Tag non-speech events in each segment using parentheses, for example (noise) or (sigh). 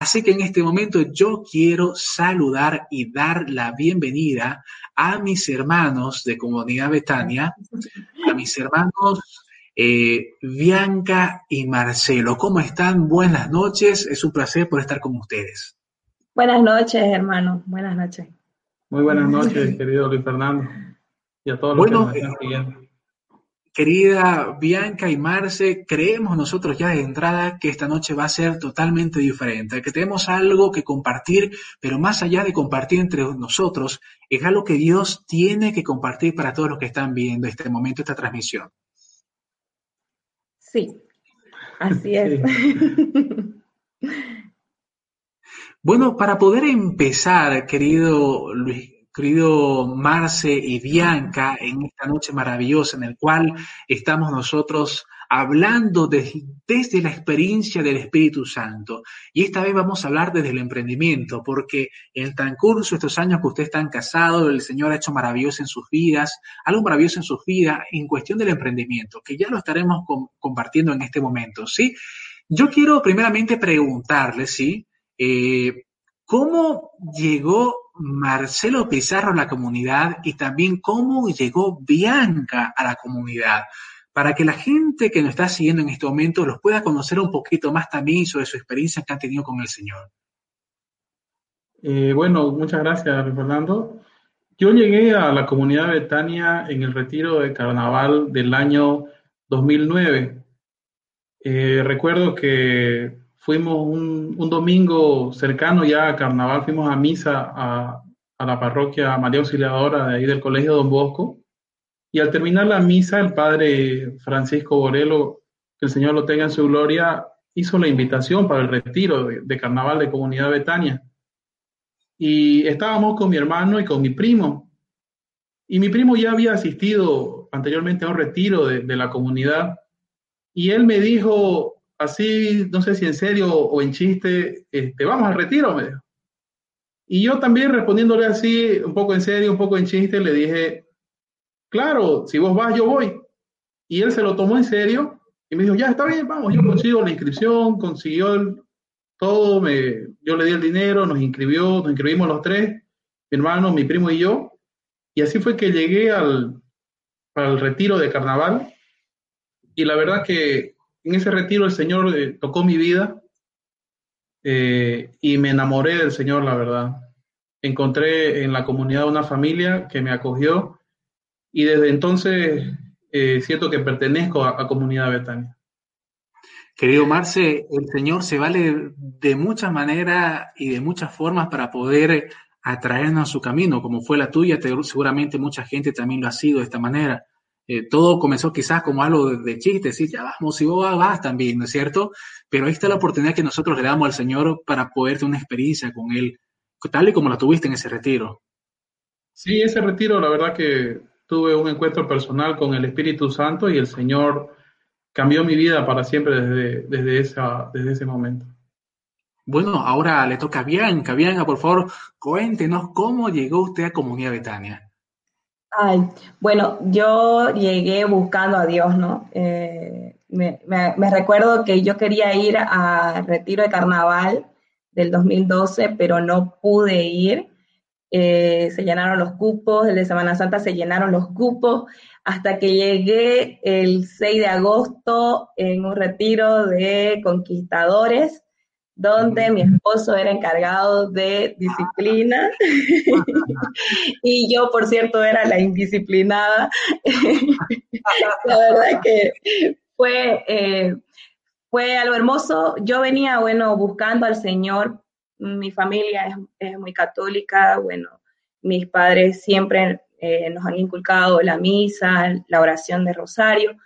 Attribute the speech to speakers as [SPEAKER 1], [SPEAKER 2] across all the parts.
[SPEAKER 1] Así que en este momento yo quiero saludar y dar la bienvenida a mis hermanos de Comunidad Betania, a mis hermanos eh, Bianca y Marcelo. ¿Cómo están? Buenas noches. Es un placer por estar con ustedes.
[SPEAKER 2] Buenas noches, hermano. Buenas noches.
[SPEAKER 3] Muy buenas noches, querido Luis Fernando. Y a todos los que nos están siguiendo.
[SPEAKER 1] Querida Bianca y Marce, creemos nosotros ya de entrada que esta noche va a ser totalmente diferente, que tenemos algo que compartir, pero más allá de compartir entre nosotros, es algo que Dios tiene que compartir para todos los que están viendo este momento, esta transmisión.
[SPEAKER 2] Sí, así es.
[SPEAKER 1] bueno, para poder empezar, querido Luis, querido Marce y Bianca, en esta noche maravillosa en el cual estamos nosotros hablando desde la experiencia del Espíritu Santo. Y esta vez vamos a hablar desde el emprendimiento, porque en el transcurso de estos años que ustedes están casados, el Señor ha hecho maravilloso en sus vidas, algo maravilloso en sus vidas en cuestión del emprendimiento, que ya lo estaremos compartiendo en este momento, ¿sí? Yo quiero primeramente preguntarles, ¿sí? Eh, ¿Cómo llegó Marcelo Pizarro a la comunidad y también cómo llegó Bianca a la comunidad? Para que la gente que nos está siguiendo en este momento los pueda conocer un poquito más también sobre su experiencia que han tenido con el Señor.
[SPEAKER 3] Eh, bueno, muchas gracias, Fernando. Yo llegué a la comunidad de Betania en el retiro de carnaval del año 2009. Eh, recuerdo que fuimos un, domingo cercano ya a Carnaval, fuimos a misa a, la parroquia María Auxiliadora de ahí del Colegio Don Bosco. Y al terminar la misa, el padre Francisco Borelo, que el Señor lo tenga en su gloria, hizo la invitación para el retiro de, Carnaval de Comunidad Betania. Y estábamos con mi hermano y con mi primo. Y mi primo ya había asistido anteriormente a un retiro de la comunidad. Y él me dijo, así, no sé si en serio o en chiste, este, vamos al retiro. Y yo también respondiéndole así, un poco en serio, un poco en chiste, le dije, claro, si vos vas, yo voy. Y él se lo tomó en serio y me dijo, ya está bien, vamos, yo consigo la inscripción, consiguió todo, me, yo le di el dinero, nos inscribió, nos inscribimos los tres, mi hermano, mi primo y yo. Y así fue que llegué al, al retiro de carnaval. Y la verdad que en ese retiro el Señor eh, tocó mi vida eh, y me enamoré del Señor, la verdad. Encontré en la comunidad una familia que me acogió y desde entonces eh, siento que pertenezco a, a Comunidad Betania.
[SPEAKER 1] Querido Marce, el Señor se vale de muchas maneras y de muchas formas para poder atraernos a su camino, como fue la tuya, seguramente mucha gente también lo ha sido de esta manera. Eh, todo comenzó quizás como algo de, chiste, decir, ya vamos, si vos vas también, ¿no es cierto? Pero ahí está la oportunidad que nosotros le damos al Señor para poder tener una experiencia con Él, tal y como la tuviste en ese retiro.
[SPEAKER 3] Sí, ese retiro, la verdad que tuve un encuentro personal con el Espíritu Santo y el Señor cambió mi vida para siempre desde, desde, esa, desde ese momento.
[SPEAKER 1] Bueno, ahora le toca a Bianca. Bianca, por favor, cuéntenos cómo llegó usted a Comunidad Betania.
[SPEAKER 2] Ay, bueno, yo llegué buscando a Dios, ¿no? Eh, me, recuerdo que yo quería ir al retiro de carnaval del 2012, pero no pude ir. Eh, se llenaron los cupos, el de Semana Santa se llenaron los cupos, hasta que llegué el 6 de agosto en un retiro de conquistadores donde mi esposo era encargado de disciplina (laughs) y yo, por cierto, era la indisciplinada. (laughs) la verdad que fue, eh, fue algo hermoso. Yo venía, bueno, buscando al Señor. Mi familia es, muy católica, bueno, mis padres siempre eh, nos han inculcado la misa, la oración de rosario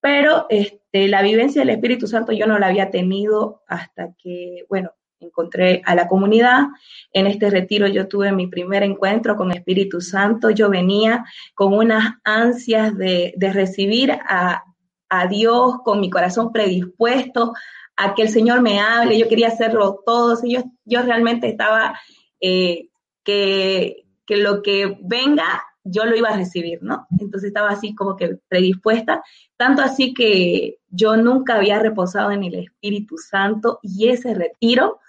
[SPEAKER 2] pero este, la vivencia del Espíritu Santo yo no la había tenido hasta que, bueno, encontré a la comunidad. En este retiro yo tuve mi primer encuentro con Espíritu Santo. Yo venía con unas ansias de, recibir a, Dios, con mi corazón predispuesto a que el Señor me hable. Yo quería hacerlo todo. Yo, yo realmente estaba eh, que lo que venga yo lo iba a recibir, ¿no? Entonces estaba así como que predispuesta, tanto así que yo nunca había reposado en el Espíritu Santo y ese retiro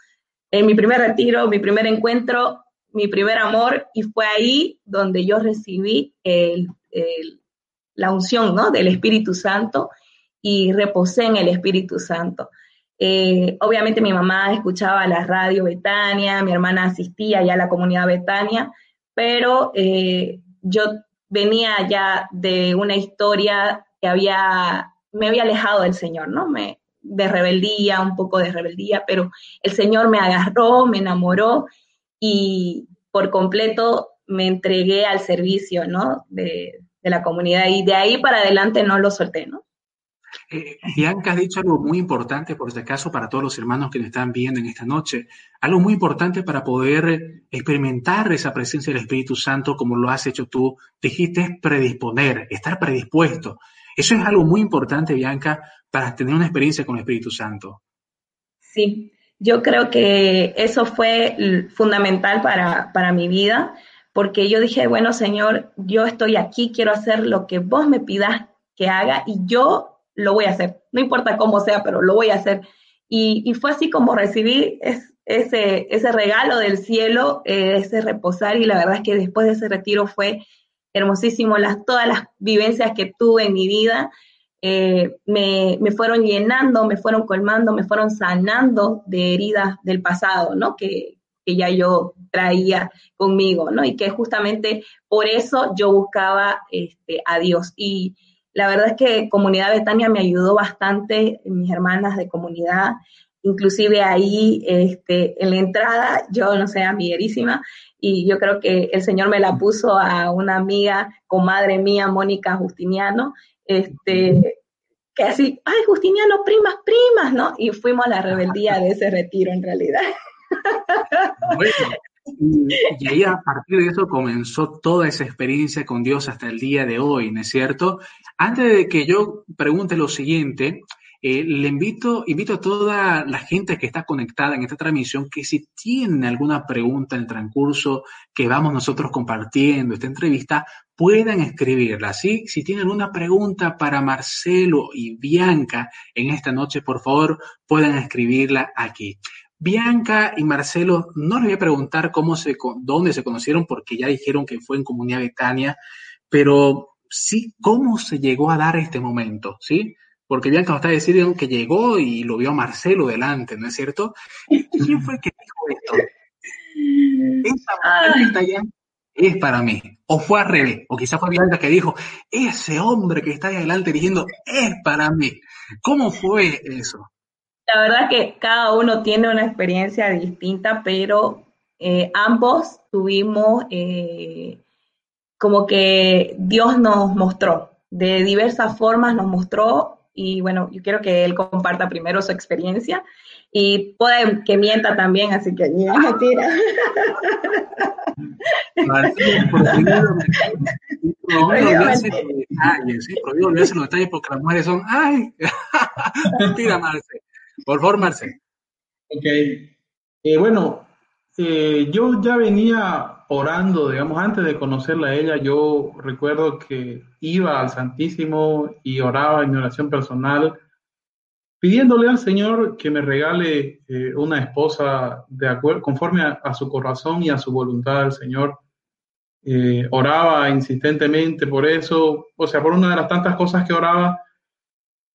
[SPEAKER 2] en mi primer retiro, mi primer encuentro, mi primer amor, y fue ahí donde yo recibí la unción ¿no? del Espíritu Santo y reposé en el Espíritu Santo. Eh, obviamente mi mamá escuchaba la radio Betania, mi hermana asistía ya a la comunidad Betania, pero eh, yo venía ya de una historia que había, me había alejado del Señor, ¿no? Me, de rebeldía, un poco de rebeldía, pero el Señor me agarró, me enamoró y por completo me entregué al servicio, ¿no? De, de la comunidad y de ahí para adelante no lo solté, ¿no?
[SPEAKER 1] Eh, Bianca has dicho algo muy importante, por este caso, para todos los hermanos que nos están viendo en esta noche. Algo muy importante para poder experimentar esa presencia del Espíritu Santo como lo has hecho tú. Dijiste predisponer, estar predispuesto. Eso es algo muy importante, Bianca, para tener una experiencia con el Espíritu Santo.
[SPEAKER 2] Sí, yo creo que eso fue fundamental para, para mi vida, porque yo dije, bueno, Señor, yo estoy aquí, quiero hacer lo que vos me pidas que haga y yo lo voy a hacer. No importa cómo sea, pero lo voy a hacer. Y, fue así como recibí ese, ese regalo del cielo, eh, ese reposar, y la verdad es que después de ese retiro fue hermosísimo. Las, todas las vivencias que tuve en mi vida eh, me, fueron llenando, me fueron colmando, me fueron sanando de heridas del pasado, ¿no? Que, que ya yo traía conmigo, ¿no? Y que justamente por eso yo buscaba este, a Dios. Y, la verdad es que Comunidad Betania me ayudó bastante, mis hermanas de comunidad, inclusive ahí este, en la entrada, yo no sé, amiguerísima, y yo creo que el Señor me la puso a una amiga, comadre mía, Mónica Justiniano, este, que así, ay, Justiniano, primas, primas, ¿no? Y fuimos a la rebeldía de ese retiro en realidad.
[SPEAKER 1] Bueno, y, ahí a partir de eso comenzó toda esa experiencia con Dios hasta el día de hoy, ¿no es cierto? Antes de que yo pregunte lo siguiente, eh, le invito, invito a toda la gente que está conectada en esta transmisión que si tiene alguna pregunta en el transcurso que vamos nosotros compartiendo esta entrevista, puedan escribirla. ¿sí? Si tienen alguna pregunta para Marcelo y Bianca en esta noche, por favor, puedan escribirla aquí. Bianca y Marcelo, no les voy a preguntar cómo se, dónde se conocieron, porque ya dijeron que fue en Comunidad Betania, pero sí, cómo se llegó a dar este momento, ¿sí? Porque Bianca nos está diciendo que llegó y lo vio a Marcelo delante, ¿no es cierto? ¿Quién fue el que dijo esto? Esa mujer es para mí. O fue al revés, o quizás fue Bianca que dijo, ese hombre que está ahí adelante diciendo, es para mí. ¿Cómo fue eso?
[SPEAKER 2] La verdad que cada uno tiene una experiencia distinta, pero eh, ambos tuvimos eh, como que Dios nos mostró, de diversas formas nos mostró y bueno, yo quiero que él comparta primero su experiencia y puede que mienta también, así que ni mentira. (laughs)
[SPEAKER 1] prohibido olvidarse los detalles porque las mujeres son, ay, (laughs) mentira, Marce. Por favor.
[SPEAKER 3] Ok. Eh, bueno, eh, yo ya venía orando, digamos, antes de conocerla a ella, yo recuerdo que iba al Santísimo y oraba en oración personal, pidiéndole al Señor que me regale eh, una esposa de acuerdo, conforme a, su corazón y a su voluntad del Señor. oraba insistentemente por eso, o sea, por una de las tantas cosas que oraba.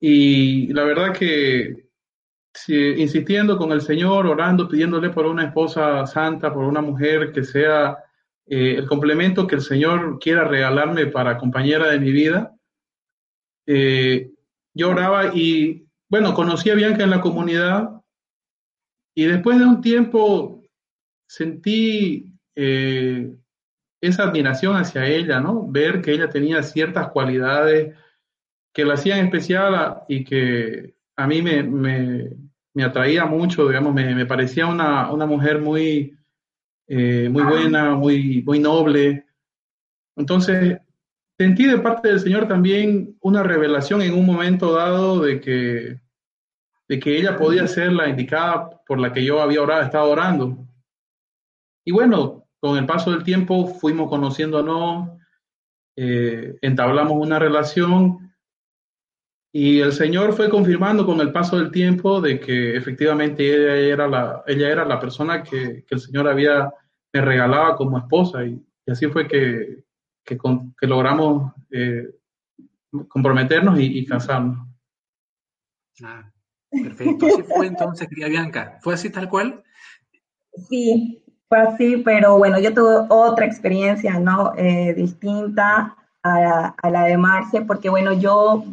[SPEAKER 3] Y la verdad que insistiendo con el Señor, orando, pidiéndole por una esposa santa, por una mujer que sea eh, el complemento que el Señor quiera regalarme para compañera de mi vida. Eh, yo oraba y, bueno, conocí a Bianca en la comunidad y después de un tiempo sentí eh, esa admiración hacia ella, ¿no? Ver que ella tenía ciertas cualidades que la hacían especial y que a mí me, me atraía mucho, digamos, me, parecía una, mujer muy, eh, muy buena, muy, muy noble. Entonces, sentí de parte del Señor también una revelación en un momento dado de que, de que ella podía ser la indicada por la que yo había orado, estado orando. Y bueno, con el paso del tiempo fuimos conociéndonos, eh, entablamos una relación Y el Señor fue confirmando con el paso del tiempo de que efectivamente ella era la, ella era la persona que, que el Señor había, me regalaba como esposa. Y, así fue que, que, que logramos eh, comprometernos y, y casarnos.
[SPEAKER 1] Ah, perfecto. Así fue entonces, querida Bianca. ¿Fue así tal cual?
[SPEAKER 2] Sí, fue así, pero bueno, yo tuve otra experiencia, ¿no? Eh, distinta a la, a la, de Marce, porque bueno, yo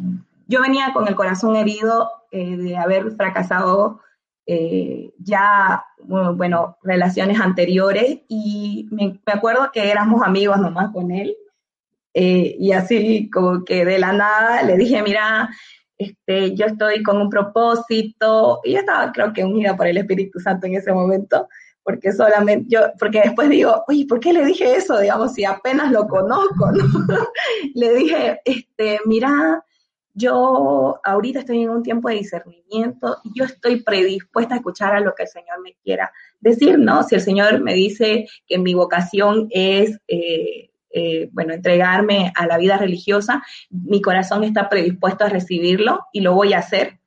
[SPEAKER 2] yo venía con el corazón herido eh, de haber fracasado eh, ya, bueno, relaciones anteriores y me, acuerdo que éramos amigos nomás con él eh, y así como que de la nada le dije, mira, este, yo estoy con un propósito y yo estaba creo que unida por el Espíritu Santo en ese momento porque solamente yo, porque después digo, oye, ¿por qué le dije eso? Digamos, si apenas lo conozco, ¿no? (laughs) le dije, este, mira, yo ahorita estoy en un tiempo de discernimiento y yo estoy predispuesta a escuchar a lo que el Señor me quiera decir, ¿no? Si el Señor me dice que mi vocación es, eh, eh, bueno, entregarme a la vida religiosa, mi corazón está predispuesto a recibirlo y lo voy a hacer.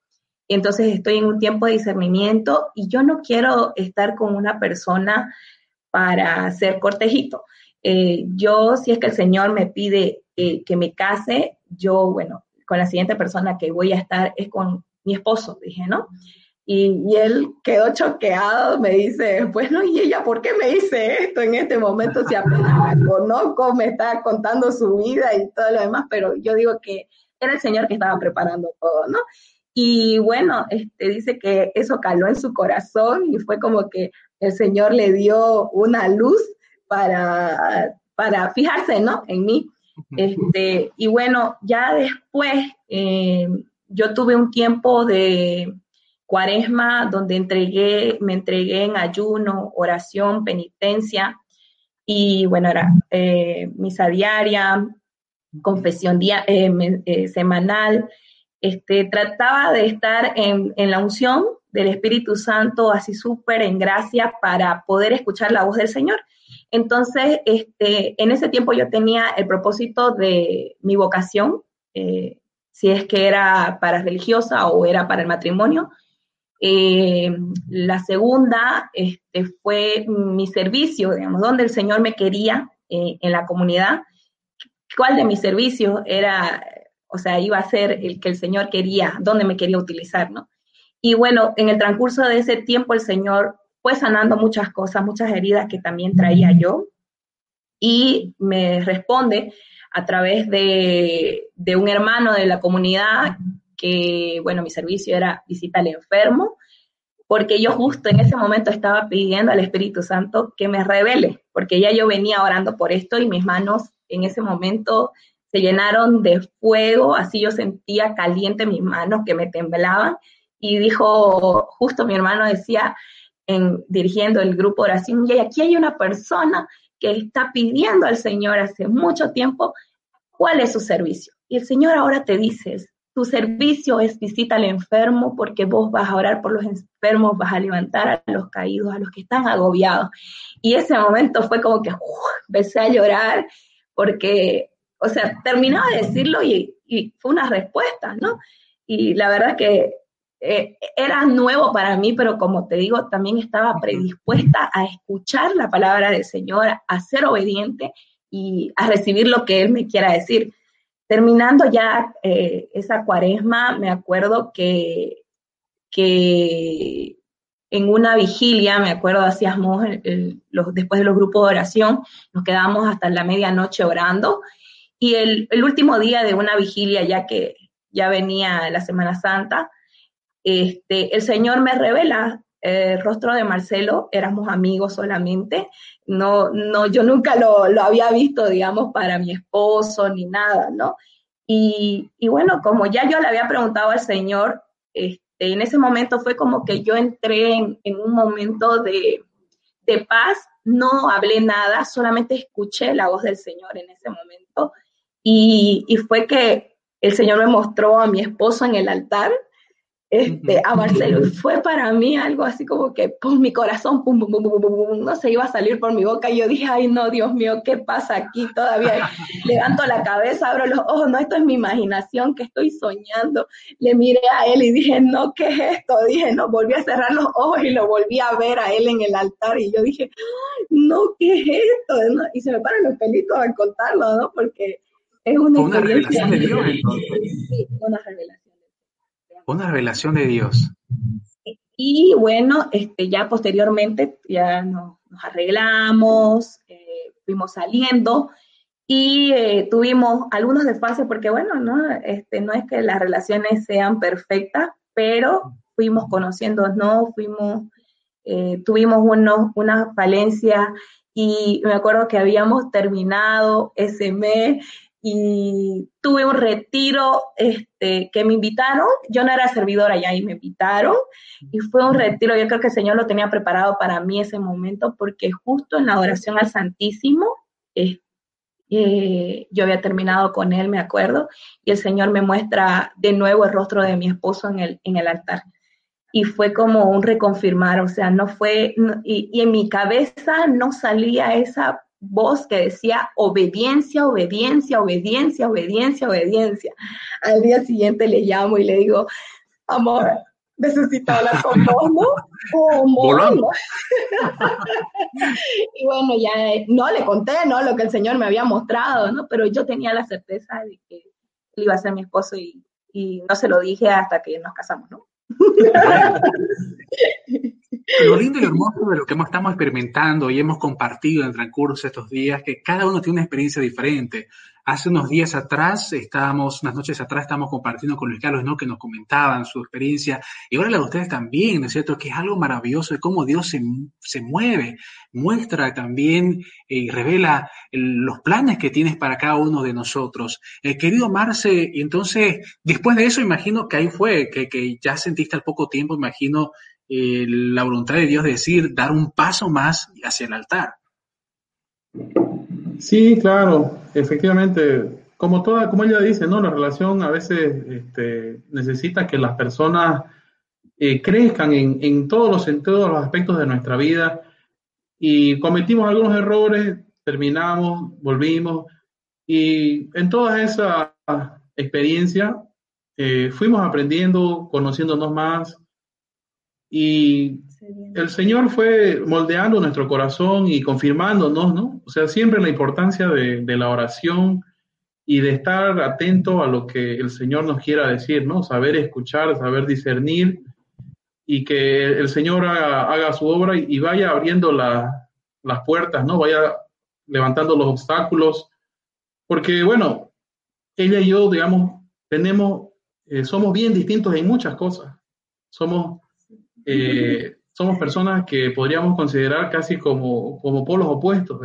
[SPEAKER 2] Entonces estoy en un tiempo de discernimiento y yo no quiero estar con una persona para ser cortejito. Eh, yo, si es que el Señor me pide que me case, yo, bueno, con la siguiente persona que voy a estar es con mi esposo, dije, ¿no? Y, él quedó choqueado, me dice, bueno, ¿y ella por qué me dice esto en este momento si apenas la conozco, me está contando su vida y todo lo demás? Pero yo digo que era el Señor que estaba preparando todo, ¿no? Y bueno, este, dice que eso caló en su corazón y fue como que el Señor le dio una luz para, para fijarse, ¿no? En mí. Este, y bueno, ya después eh, yo tuve un tiempo de cuaresma donde entregué, me entregué en ayuno, oración, penitencia y bueno, era eh, misa diaria, confesión eh, semanal. Este, trataba de estar en, en la unción del Espíritu Santo, así súper en gracia para poder escuchar la voz del Señor. Entonces, este, en ese tiempo yo tenía el propósito de mi vocación, eh, si es que era para religiosa o era para el matrimonio. Eh, la segunda este, fue mi servicio, digamos, donde el Señor me quería eh, en la comunidad. ¿Cuál de mis servicios era, o sea, iba a ser el que el Señor quería, dónde me quería utilizar, ¿no? Y bueno, en el transcurso de ese tiempo el Señor fue sanando muchas cosas, muchas heridas que también traía yo. Y me responde a través de, un hermano de la comunidad que, bueno, mi servicio era visita al enfermo, porque yo justo en ese momento estaba pidiendo al Espíritu Santo que me revele, porque ya yo venía orando por esto y mis manos en ese momento se llenaron de fuego, así yo sentía caliente mis manos que me temblaban y dijo, justo mi hermano decía, en, dirigiendo el grupo oración, y aquí hay una persona que está pidiendo al Señor hace mucho tiempo cuál es su servicio. Y el Señor ahora te dice, tu servicio es visita al enfermo porque vos vas a orar por los enfermos, vas a levantar a los caídos, a los que están agobiados. Y ese momento fue como que empecé a llorar porque, o sea, terminaba de decirlo y, y fue una respuesta, ¿no? Y la verdad que eh, era nuevo para mí, pero como te digo, también estaba predispuesta a escuchar la palabra del Señor, a ser obediente y a recibir lo que Él me quiera decir. Terminando ya eh, esa cuaresma, me acuerdo que, que en una vigilia, me acuerdo, hacíamos los, después de los grupos de oración, nos quedábamos hasta la medianoche orando. Y el, el último día de una vigilia, ya que ya venía la Semana Santa, este, el Señor me revela el eh, rostro de Marcelo, éramos amigos solamente, no, no, yo nunca lo, había visto, digamos, para mi esposo ni nada, ¿no? Y, bueno, como ya yo le había preguntado al Señor, este, en ese momento fue como que yo entré en, un momento de, paz, no hablé nada, solamente escuché la voz del Señor en ese momento y, y fue que el Señor me mostró a mi esposo en el altar este, a Marcelo. Y (laughs) fue para mí algo así como que, pum, mi corazón, pum, pum, pum, pum, no se iba a salir por mi boca. Y yo dije, ay, no, Dios mío, ¿qué pasa aquí? Todavía (laughs) levanto la cabeza, abro los ojos, no, esto es mi imaginación, que estoy soñando. Le miré a él y dije, no, ¿qué es esto? Dije, no, volví a cerrar los ojos y lo volví a ver a él en el altar. Y yo dije, no, ¿qué es esto? Y se me paran los pelitos al contarlo, ¿no? Porque es una,
[SPEAKER 1] una revelación de Dios,
[SPEAKER 2] Sí, una revelación
[SPEAKER 1] una revelación de Dios.
[SPEAKER 2] Y bueno, este, ya posteriormente ya nos, arreglamos, eh, fuimos saliendo y eh, tuvimos algunos desfases porque bueno, no, este, no es que las relaciones sean perfectas, pero fuimos conociéndonos, fuimos, eh, tuvimos unos, una falencia y me acuerdo que habíamos terminado ese mes y tuve un retiro este, que me invitaron, yo no era servidora ya y me invitaron y fue un retiro, yo creo que el Señor lo tenía preparado para mí ese momento porque justo en la oración al Santísimo, eh, yo había terminado con él, me acuerdo, y el Señor me muestra de nuevo el rostro de mi esposo en el, en el altar. Y fue como un reconfirmar, o sea, no fue, y, y en mi cabeza no salía esa voz que decía obediencia, obediencia, obediencia, obediencia, obediencia. Al día siguiente le llamo y le digo, amor, necesito hablar con vos, ¿no? (laughs) y bueno, ya no le conté, ¿no? Lo que el Señor me había mostrado, ¿no? Pero yo tenía la certeza de que él iba a ser mi esposo y, y no se lo dije hasta que nos casamos, ¿no? (laughs)
[SPEAKER 1] Lo lindo y lo hermoso de lo que estamos experimentando y hemos compartido en el transcurso estos días, que cada uno tiene una experiencia diferente. Hace unos días atrás, estábamos, unas noches atrás, estábamos compartiendo con Luis Carlos, ¿no? Que nos comentaban su experiencia. Y ahora la de ustedes también, ¿no es cierto? Que es algo maravilloso de cómo Dios se, se mueve, muestra también eh, y revela los planes que tienes para cada uno de nosotros. Eh, querido Marce, entonces, después de eso, imagino que ahí fue, que, que ya sentiste al poco tiempo, imagino, eh, la voluntad de Dios de decir, dar un paso más hacia el altar.
[SPEAKER 3] Sí, claro, efectivamente. Como toda, como ella dice, ¿no? La relación a veces este, necesita que las personas eh, crezcan en, en, todos los, en todos los aspectos de nuestra vida y cometimos algunos errores, terminamos, volvimos y en toda esa experiencia eh, fuimos aprendiendo, conociéndonos más, y el Señor fue moldeando nuestro corazón y confirmándonos, ¿no? O sea, siempre la importancia de, la oración y de estar atento a lo que el Señor nos quiera decir, ¿no? Saber escuchar, saber discernir y que el Señor haga, su obra y, vaya abriendo las puertas, ¿no? Vaya levantando los obstáculos. Porque, bueno, ella y yo, digamos, tenemos, eh, somos bien distintos en muchas cosas. Somos eh, (laughs) somos personas que podríamos considerar casi como, como polos opuestos.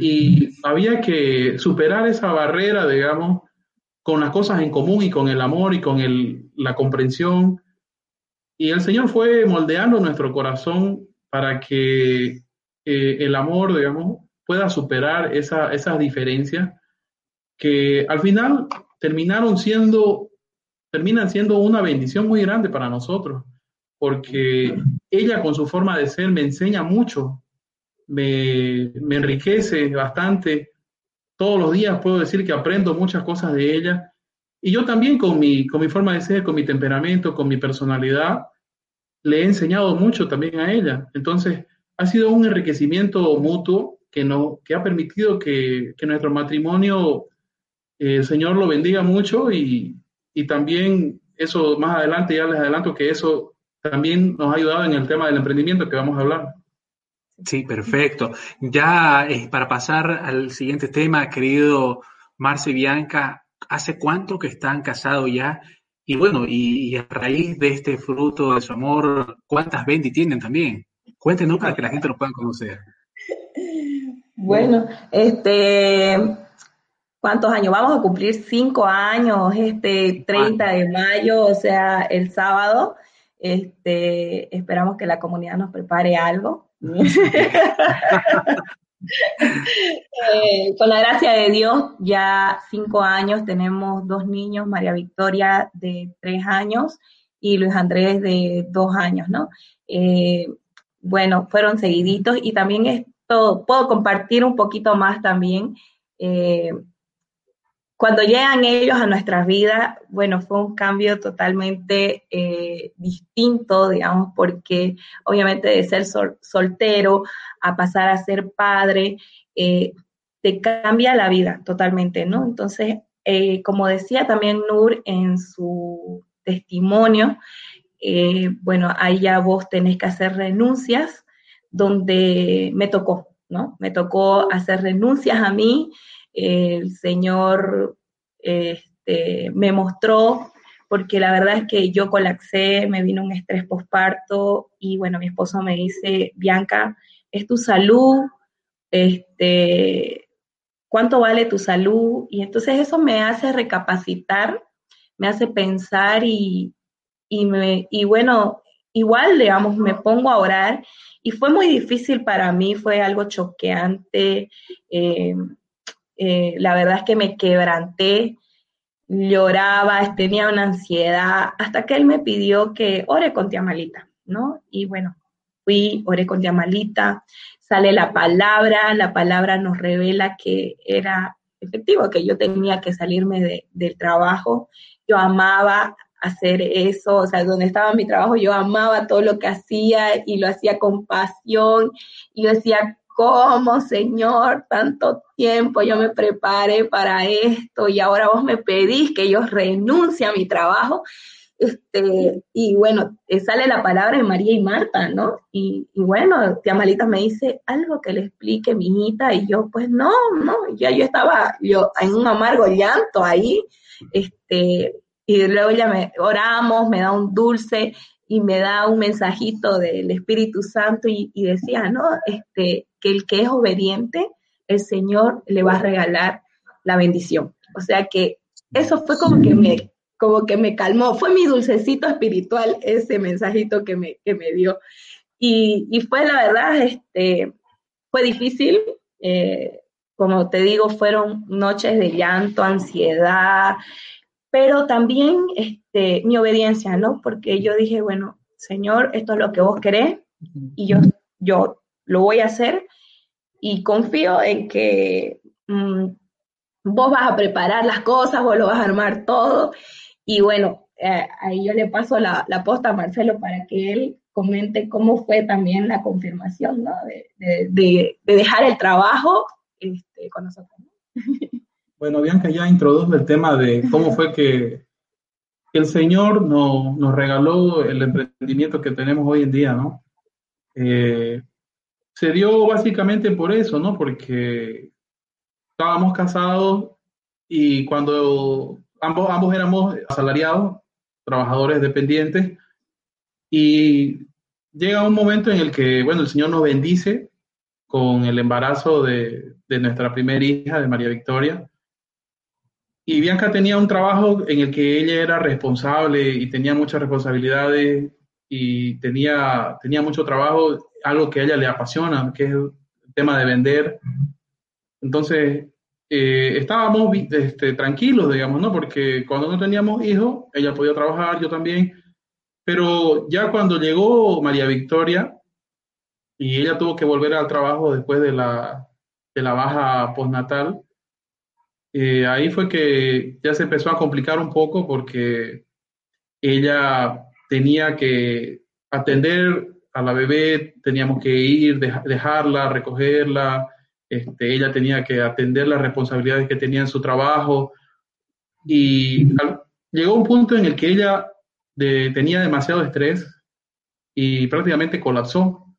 [SPEAKER 3] Y había que superar esa barrera, digamos, con las cosas en común y con el amor y con el, la comprensión. Y el Señor fue moldeando nuestro corazón para que eh, el amor, digamos, pueda superar esa, esas diferencias que al final terminaron siendo, terminan siendo una bendición muy grande para nosotros porque ella con su forma de ser me enseña mucho, me, enriquece bastante. Todos los días puedo decir que aprendo muchas cosas de ella. Y yo también con mi, con mi forma de ser, con mi temperamento, con mi personalidad, le he enseñado mucho también a ella. Entonces, ha sido un enriquecimiento mutuo que, no, que ha permitido que, nuestro matrimonio, eh, el Señor lo bendiga mucho y, y también eso más adelante, ya les adelanto que eso también nos ha ayudado en el tema del emprendimiento que vamos a hablar.
[SPEAKER 1] Sí, perfecto. Ya eh, para pasar al siguiente tema, querido Marce Bianca, ¿hace cuánto que están casados ya? Y bueno, y, a raíz de este fruto de su amor, ¿cuántas Bendy tienen también? Cuéntenos para que la gente lo pueda conocer. (laughs)
[SPEAKER 2] Bueno, este, ¿cuántos años? Vamos a cumplir cinco años, este 30 de mayo, o sea, el sábado. Este, esperamos que la comunidad nos prepare algo. (laughs) (laughs) Eh, con la gracia de Dios, ya cinco años tenemos dos niños, María Victoria de tres años y Luis Andrés de dos años, ¿no? Eh, bueno, fueron seguiditos y también esto, puedo compartir un poquito más también. Eh, cuando llegan ellos a nuestras vidas, bueno, fue un cambio totalmente eh, distinto, digamos, porque obviamente de ser soltero a pasar a ser padre, eh, te cambia la vida totalmente, ¿no? Entonces, eh, como decía también Nur en su testimonio, bueno, ahí ya vos tenés que hacer renuncias, donde me tocó, ¿no? Me tocó hacer renuncias a mí, el Señor este, me mostró, porque la verdad es que yo colapsé, me vino un estrés postparto y bueno, mi esposo me dice, Bianca, es tu salud, este, ¿cuánto vale tu salud? Y entonces eso me hace recapacitar, me hace pensar y, y, me, y bueno, igual, digamos, me pongo a orar y fue muy difícil para mí, fue algo choqueante. Eh, eh, la verdad es que me quebranté, lloraba, tenía una ansiedad, hasta que él me pidió que ore con tía Malita, ¿no? Y bueno, fui, oré con tía Malita, sale la palabra, la palabra nos revela que era efectivo, que yo tenía que salirme del trabajo, yo amaba hacer eso, o sea, donde estaba mi trabajo, yo amaba todo lo que hacía y lo hacía con pasión, y yo decía, ¿cómo, Señor? Tanto tiempo yo me preparé para esto y ahora vos me pedís que yo renuncie a mi trabajo. Este, y bueno, eh, sale la palabra de María y Marta, ¿no? Y, bueno, tía Malita me dice algo que le explique mi hijita y yo, pues no, no, ya yo estaba yo en un amargo llanto ahí, este, y luego ya me oramos, me da un dulce y me da un mensajito del Espíritu Santo y, decía, ¿no? Este, que el que es obediente, el Señor le va a regalar la bendición. O sea que eso fue como que me, como que me calmó, fue mi dulcecito espiritual ese mensajito que me, que me dio. Y, y fue la verdad, este, fue difícil, eh, como te digo, fueron noches de llanto, ansiedad, pero también este, mi obediencia, ¿no? Porque yo dije, bueno, Señor, esto es lo que vos querés y yo, yo lo voy a hacer y confío en que mm, vos vas a preparar las cosas, vos lo vas a armar todo. Y bueno, eh, ahí yo le paso la, la, posta a Marcelo para que él comente cómo fue también la confirmación ¿no? de, de, de, dejar el trabajo este, con nosotros. (laughs)
[SPEAKER 3] Bueno, Bianca ya introdujo el tema de cómo fue que el Señor no, nos regaló el emprendimiento que tenemos hoy en día, ¿no? Eh, se dio básicamente por eso, ¿no? Porque estábamos casados y cuando ambos, ambos éramos asalariados, trabajadores dependientes, y llega un momento en el que, bueno, el Señor nos bendice con el embarazo de, de nuestra primera hija, de María Victoria. Y Bianca tenía un trabajo en el que ella era responsable y tenía muchas responsabilidades y tenía, tenía mucho trabajo algo que a ella le apasiona, que es el tema de vender. Entonces, eh, estábamos este, tranquilos, digamos, ¿no? Porque cuando no teníamos hijos, ella podía trabajar, yo también. Pero ya cuando llegó María Victoria y ella tuvo que volver al trabajo después de la, de la baja postnatal, eh, ahí fue que ya se empezó a complicar un poco porque ella tenía que atender a la bebé teníamos que ir, dejarla, recogerla, este, ella tenía que atender las responsabilidades que tenía en su trabajo y llegó un punto en el que ella tenía demasiado estrés y prácticamente colapsó.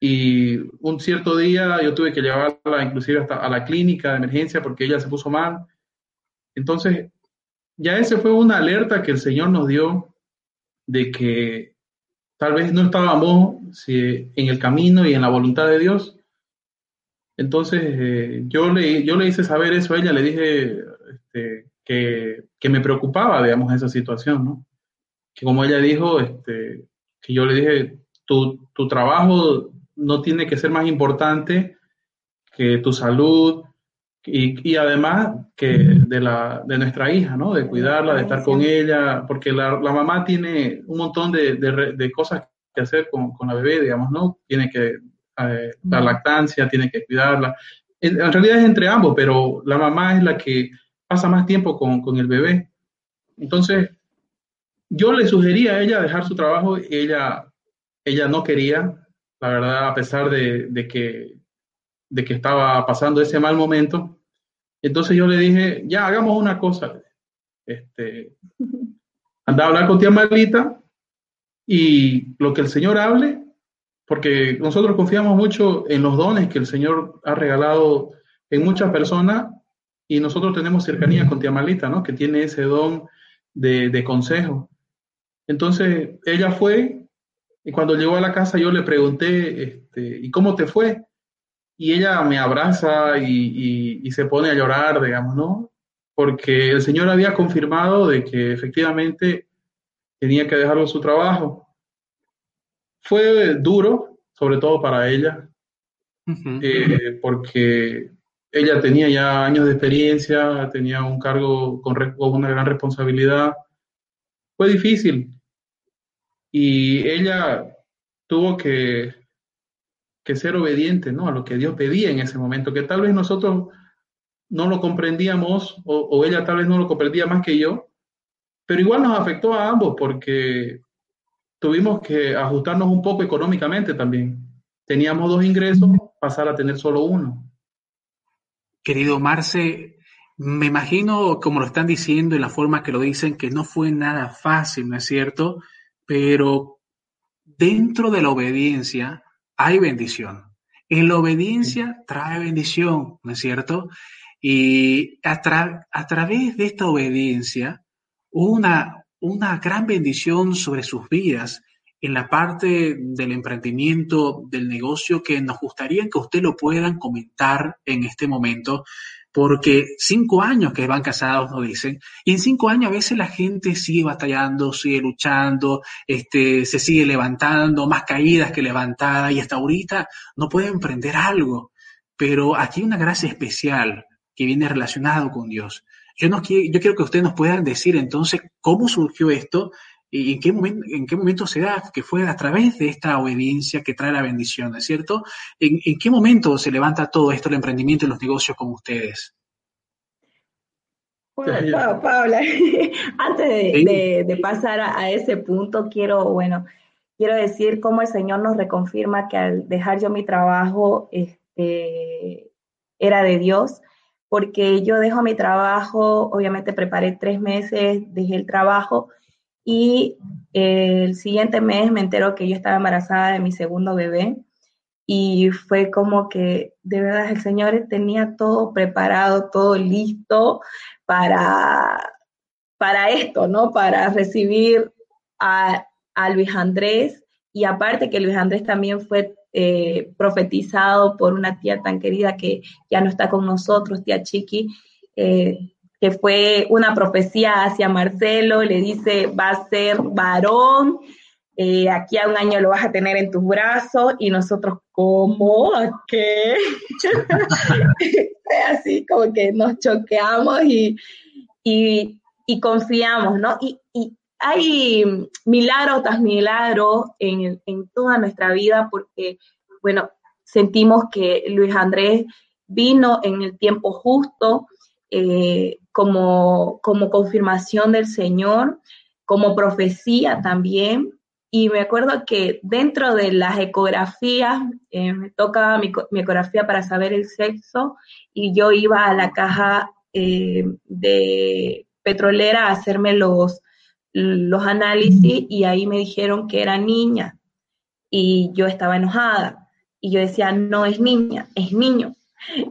[SPEAKER 3] Y un cierto día yo tuve que llevarla inclusive hasta a la clínica de emergencia porque ella se puso mal. Entonces, ya ese fue una alerta que el Señor nos dio de que tal vez no estábamos en el camino y en la voluntad de Dios. Entonces eh, yo, le, yo le hice saber eso a ella, le dije este, que, que, me preocupaba, digamos, esa situación, ¿no? Que como ella dijo, este, que yo le dije, tu, tu trabajo no tiene que ser más importante que tu salud, Y, y, además que de, la, de nuestra hija, ¿no? De cuidarla, de estar con ella, porque la, la mamá tiene un montón de, de, de, cosas que hacer con, con, la bebé, digamos, ¿no? Tiene que eh, dar lactancia, tiene que cuidarla. En, en, realidad es entre ambos, pero la mamá es la que pasa más tiempo con, con el bebé. Entonces, yo le sugería a ella dejar su trabajo y ella, ella no quería, la verdad, a pesar de, de, que, de que estaba pasando ese mal momento. Entonces yo le dije, ya, hagamos una cosa. Este, (laughs) anda a hablar con tía Marlita y lo que el Señor hable, porque nosotros confiamos mucho en los dones que el Señor ha regalado en muchas personas y nosotros tenemos cercanía con tía Marlita, ¿no? Que tiene ese don de, de consejo. Entonces ella fue y cuando llegó a la casa yo le pregunté, este, ¿y cómo te fue? Y ella me abraza y, y, y, se pone a llorar, digamos, ¿no? Porque el Señor había confirmado de que efectivamente tenía que dejarlo su trabajo. Fue duro, sobre todo para ella, uh -huh. eh, porque ella tenía ya años de experiencia, tenía un cargo con, con una gran responsabilidad. Fue difícil, y ella tuvo que, que, ser obediente ¿no? a lo que Dios pedía en ese momento, que tal vez nosotros no lo comprendíamos o, ella tal vez no lo comprendía más que yo, pero igual nos afectó a ambos porque tuvimos que ajustarnos un poco económicamente también. Teníamos dos ingresos, pasar a tener solo uno.
[SPEAKER 1] Querido Marce, me imagino, como lo están diciendo y la forma que lo dicen, que no fue nada fácil, ¿no es cierto? Pero dentro de la obediencia hay bendición. En la obediencia trae bendición, ¿no es cierto? Y a, tra a través de esta obediencia, una, una gran bendición sobre sus vidas en la parte del emprendimiento, del negocio, que nos gustaría que usted lo puedan comentar en este momento, porque cinco años que van casados, nos dicen, y en cinco años a veces la gente sigue batallando, sigue luchando, este, se sigue levantando, más caídas que levantadas, y hasta ahorita no puede emprender algo. Pero aquí hay una gracia especial que viene relacionado con Dios. Yo, yo quiero que ustedes nos puedan decir entonces cómo surgió esto y en qué, momento, en qué momento se da, que fue a través de esta obediencia que trae la bendición, ¿no es cierto? ¿En, ¿En, qué momento se levanta todo esto, el emprendimiento y los negocios como ustedes?
[SPEAKER 2] Bueno, Paula, (laughs) antes de, ¿Sí? de, de pasar a, a, ese punto, quiero, bueno, quiero decir cómo el Señor nos reconfirma que al dejar yo mi trabajo, este, era de Dios, porque yo dejo mi trabajo, obviamente preparé tres meses, dejé el trabajo, y eh, el siguiente mes me entero que yo estaba embarazada de mi segundo bebé y fue como que de verdad el Señor tenía todo preparado, todo listo para, para esto, ¿no? Para recibir a, a Luis Andrés y aparte que Luis Andrés también fue eh, profetizado por una tía tan querida que ya no está con nosotros, tía Chiqui, eh, que fue una profecía hacia Marcelo, le dice, va a ser varón, eh, aquí a un año lo vas a tener en tus brazos, y nosotros, ¿cómo? ¿A qué? (laughs) Así como que nos choqueamos y, y, confiamos, ¿no? Y, hay milagro tras milagro en, en toda nuestra vida porque, bueno, sentimos que Luis Andrés vino en el tiempo justo, eh, como, como confirmación del Señor, como profecía también. Y me acuerdo que dentro de las ecografías, eh, me tocaba mi, ecografía para saber el sexo y yo iba a la caja eh, de petrolera a hacerme los, los análisis y ahí me dijeron que era niña y yo estaba enojada y yo decía, no es niña, es niño.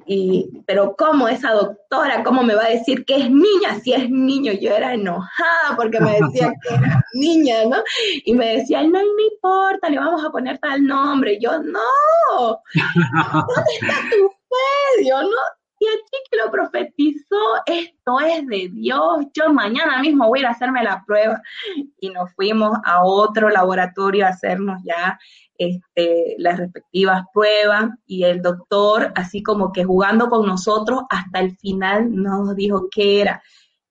[SPEAKER 2] Y, pero ¿cómo esa doctora, cómo me va a decir que es niña si es niño? Yo era enojada porque me decía que era (laughs) niña, ¿no? Y me decía, no me importa, le vamos a poner tal nombre. Y yo, no, ¿dónde está tu fe? Dios, no, y aquí que lo profetizó, esto es de Dios, yo mañana mismo voy a ir a hacerme la prueba. Y nos fuimos a otro laboratorio a hacernos ya este, las respectivas pruebas y el doctor, así como que jugando con nosotros, hasta el final nos dijo qué era.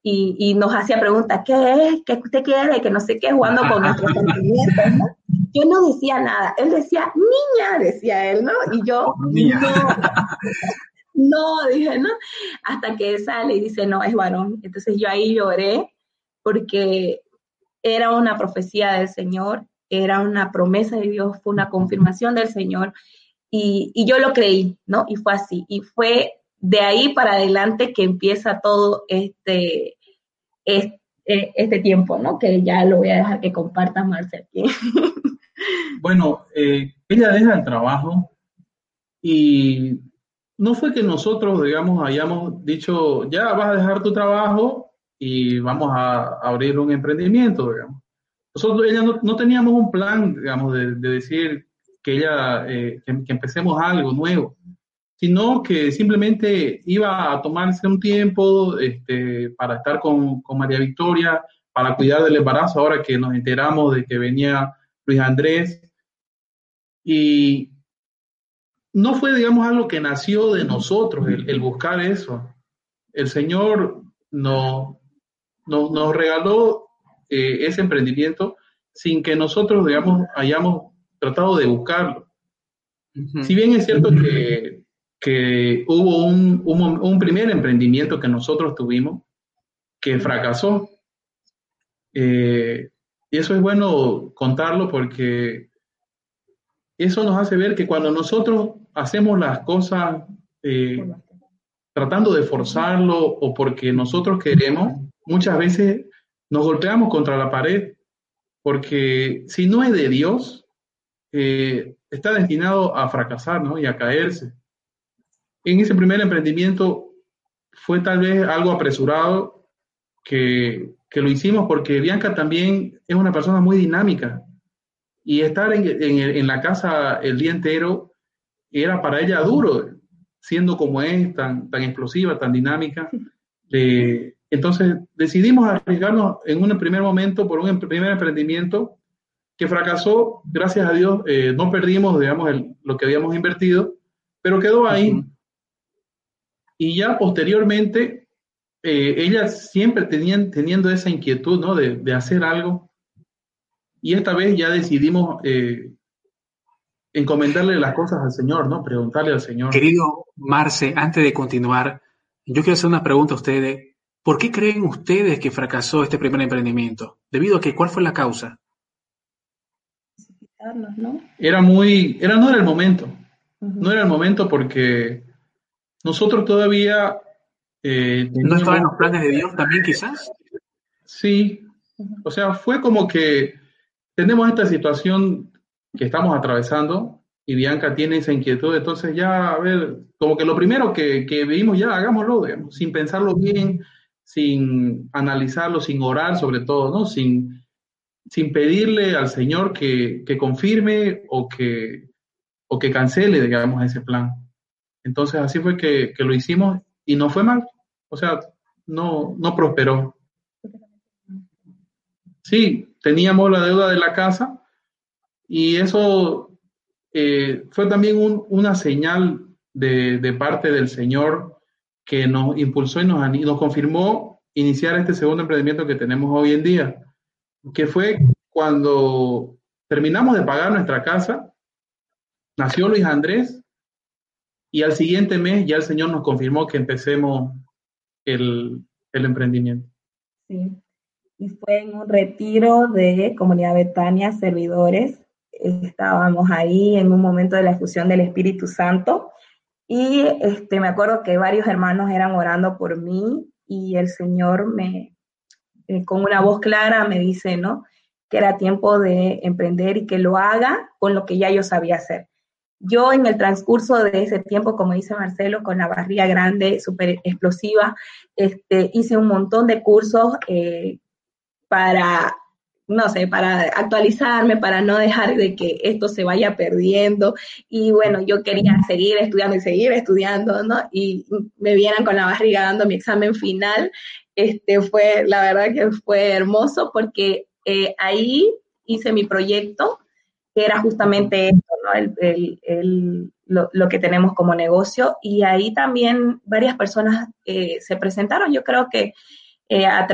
[SPEAKER 2] Y, nos hacía preguntas, ¿qué es? ¿Qué usted quiere? Que no sé qué, jugando con (laughs) nuestros sentimientos, ¿no? Yo no decía nada, él decía, niña, decía él, ¿no? Y yo, no, (laughs) no, dije, ¿no? Hasta que sale y dice, no, es varón. Entonces yo ahí lloré porque era una profecía del Señor, era una promesa de Dios, fue una confirmación del Señor y, yo lo creí, ¿no? Y fue así. Y fue de ahí para adelante que empieza todo este, este, este tiempo, ¿no? Que ya lo voy a dejar que comparta Marcia (laughs) aquí.
[SPEAKER 3] Bueno, eh, ella deja el trabajo y no fue que nosotros, digamos, hayamos dicho, ya vas a dejar tu trabajo y vamos a abrir un emprendimiento, digamos. Nosotros, ella no, teníamos un plan, digamos, de, decir que ella, eh, que, empecemos algo nuevo, sino que simplemente iba a tomarse un tiempo este, para estar con, con María Victoria, para cuidar del embarazo, ahora que nos enteramos de que venía Luis Andrés. Y no fue, digamos, algo que nació de nosotros, el, buscar eso. El Señor no, nos regaló eh, ese emprendimiento sin que nosotros, digamos, hayamos tratado de buscarlo. Si bien es cierto que, que hubo un, un, primer emprendimiento que nosotros tuvimos que fracasó, eh, y eso es bueno contarlo porque eso nos hace ver que cuando nosotros hacemos las cosas eh, tratando de forzarlo o porque nosotros queremos, muchas veces nos golpeamos contra la pared porque si no es de Dios, eh, está destinado a fracasar ¿no? y a caerse. En ese primer emprendimiento fue tal vez algo apresurado que, que lo hicimos porque Bianca también es una persona muy dinámica y estar en, en, la casa el día entero era para ella duro, siendo como es, tan, tan explosiva, tan dinámica. Entonces decidimos arriesgarnos en un primer momento por un em, primer emprendimiento que fracasó, gracias a Dios, eh, no perdimos, digamos, lo que habíamos invertido, pero quedó ahí. Y ya posteriormente, eh, ella siempre tenían, teniendo esa inquietud, ¿no? De, de hacer algo, y esta vez ya decidimos eh, encomendarle las cosas al Señor, ¿no? Preguntarle al Señor.
[SPEAKER 1] Querido Marce, antes de continuar, yo quiero hacer una pregunta a ustedes. ¿Por qué creen ustedes que fracasó este primer emprendimiento? ¿Debido a que cuál fue la causa?
[SPEAKER 3] ¿no? Era muy, era, no era el momento. No era el momento porque nosotros todavía...
[SPEAKER 1] Eh, ¿No estaban los planes de Dios también quizás?
[SPEAKER 3] Sí. O sea, fue como que tenemos esta situación que estamos atravesando y Bianca tiene esa inquietud, entonces ya, a ver, como que lo primero que, que vimos ya, hagámoslo, digamos, sin pensarlo bien, sin analizarlo, sin orar sobre todo, ¿no? Sin, sin pedirle al Señor que, que confirme o que, o que cancele, digamos, ese plan. Entonces así fue que, que lo hicimos y no fue mal, o sea, no, no prosperó. Sí, teníamos la deuda de la casa y eso eh, fue también una señal de, parte del Señor que nos impulsó y nos, confirmó iniciar este segundo emprendimiento que tenemos hoy en día, que fue cuando terminamos de pagar nuestra casa, nació Luis Andrés y al siguiente mes ya el Señor nos confirmó que empecemos el, el emprendimiento.
[SPEAKER 2] Sí y fue en un retiro de Comunidad Betania Servidores. Estábamos ahí en un momento de la efusión del Espíritu Santo y este, me acuerdo que varios hermanos eran orando por mí y el Señor me, eh, con una voz clara me dice, ¿no? Que era tiempo de emprender y que lo haga con lo que ya yo sabía hacer. Yo en el transcurso de ese tiempo, como dice Marcelo, con la barriga grande, súper explosiva, este, hice un montón de cursos eh, para, no sé, para actualizarme, para no dejar de que esto se vaya perdiendo. Y bueno, yo quería seguir estudiando y seguir estudiando, ¿no? Y me vieran con la barriga dando mi examen final. Este fue, la verdad que fue hermoso porque eh, ahí hice mi proyecto que era justamente esto, ¿no? lo, que tenemos como negocio. Y ahí también varias personas eh, se presentaron. Yo creo que eh, a,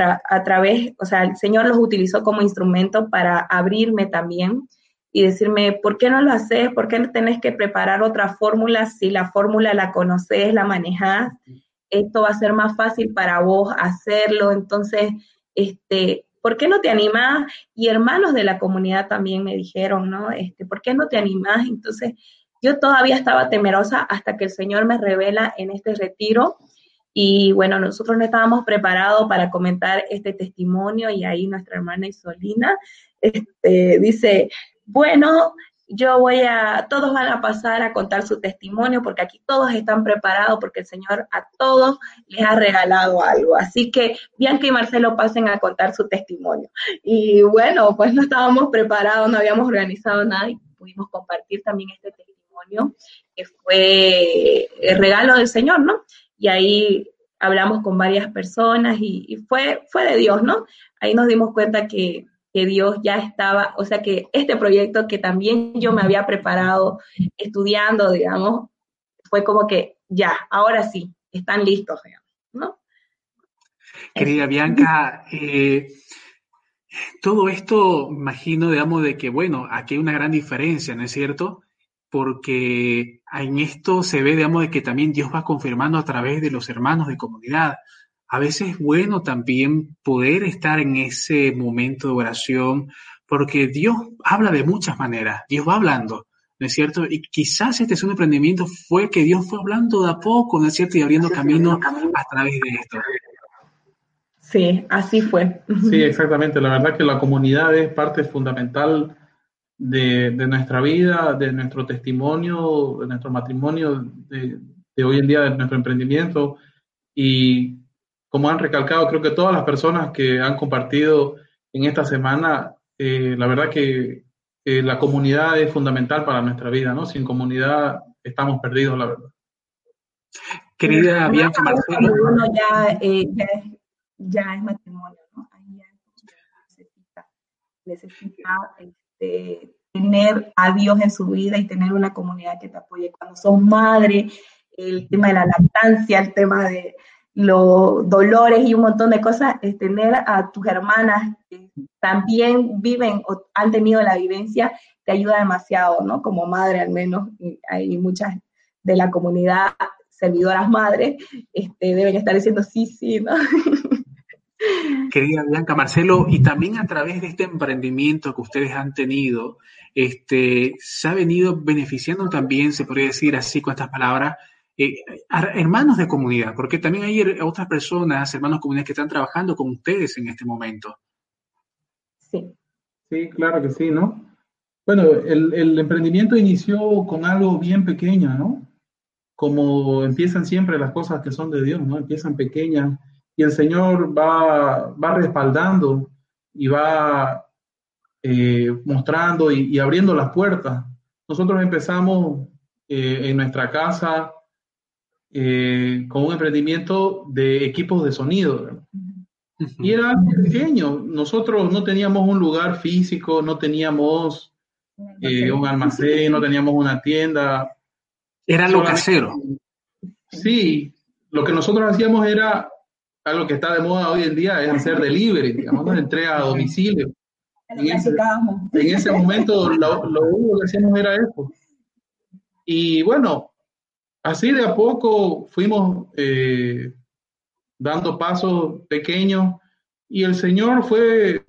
[SPEAKER 2] través, o sea, el Señor los utilizó como instrumento para abrirme también y decirme, ¿por qué no lo haces? ¿Por qué no tenés que preparar otra fórmula si la fórmula la conoces, la manejas? Esto va a ser más fácil para vos hacerlo. Entonces, este, ¿por qué no te animás? Y hermanos de la comunidad también me dijeron, ¿no? Este, ¿por qué no te animás? Entonces, yo todavía estaba temerosa hasta que el Señor me revela en este retiro. Y bueno, nosotros no estábamos preparados para comentar este testimonio y ahí nuestra hermana Isolina este, dice, bueno, yo voy a, todos van a pasar a contar su testimonio porque aquí todos están preparados porque el Señor a todos les ha regalado algo. Así que Bianca y Marcelo pasen a contar su testimonio. Y bueno, pues no estábamos preparados, no habíamos organizado nada y pudimos compartir también este testimonio que fue el regalo del Señor, ¿no? Y ahí hablamos con varias personas y, y fue, fue de Dios, ¿no? Ahí nos dimos cuenta que que Dios ya estaba, o sea que este proyecto que también yo me había preparado estudiando, digamos, fue como que ya, ahora sí, están listos, digamos, ¿no?
[SPEAKER 1] Querida Bianca, eh, todo esto, imagino, digamos, de que, bueno, aquí hay una gran diferencia, ¿no es cierto? Porque en esto se ve, digamos, de que también Dios va confirmando a través de los hermanos de comunidad a veces es bueno también poder estar en ese momento de oración, porque Dios habla de muchas maneras, Dios va hablando, ¿no es cierto? Y quizás este segundo emprendimiento fue que Dios fue hablando de a poco, ¿no es cierto? Y abriendo camino a través de esto.
[SPEAKER 2] Sí, así fue.
[SPEAKER 3] Sí, exactamente. La verdad que la comunidad es parte fundamental de, nuestra vida, de nuestro testimonio, de nuestro matrimonio, de, de hoy en día, de nuestro emprendimiento. Y como han recalcado, creo que todas las personas que han compartido en esta semana, eh, la verdad que la comunidad es fundamental para nuestra vida, ¿no? Sin comunidad estamos perdidos, la verdad.
[SPEAKER 2] Querida Bianca Marcelo. Uno ya, eh, ya, es, matrimonio, ¿no? Ahí ya necesita, necesita este, tener a Dios en su vida y tener una comunidad que te apoye. Cuando sos madre, el tema de la lactancia, el tema de, los dolores y un montón de cosas, es tener a tus hermanas que también viven o han tenido la vivencia, te ayuda demasiado, ¿no? Como madre al menos, hay muchas de la comunidad servidoras madres, este, deben estar diciendo sí, sí, ¿no? (laughs)
[SPEAKER 1] Querida Bianca Marcelo, y también a través de este emprendimiento que ustedes han tenido, este, se ha venido beneficiando también, se podría decir así con estas palabras, eh, hermanos de comunidad, porque también hay otras personas, hermanos de comunidad, que están trabajando con ustedes en este momento.
[SPEAKER 3] Sí. Sí, claro que sí, ¿no? Bueno, el, emprendimiento inició con algo bien pequeño, ¿no? Como empiezan siempre las cosas que son de Dios, ¿no? Empiezan pequeñas y el Señor va, va respaldando y va eh, mostrando y, abriendo las puertas. Nosotros empezamos eh, en nuestra casa eh, con un emprendimiento de equipos de sonido. Y era pequeño. Nosotros no teníamos un lugar físico, no teníamos eh, un almacén, no teníamos una tienda.
[SPEAKER 1] Era lo casero.
[SPEAKER 3] Sí, lo que nosotros hacíamos era algo que está de moda hoy en día, es hacer delivery, digamos, entrega a domicilio. En ese, en ese, momento lo, lo único que hacíamos era eso. Y bueno, así de a poco fuimos eh, dando pasos pequeños y el Señor fue,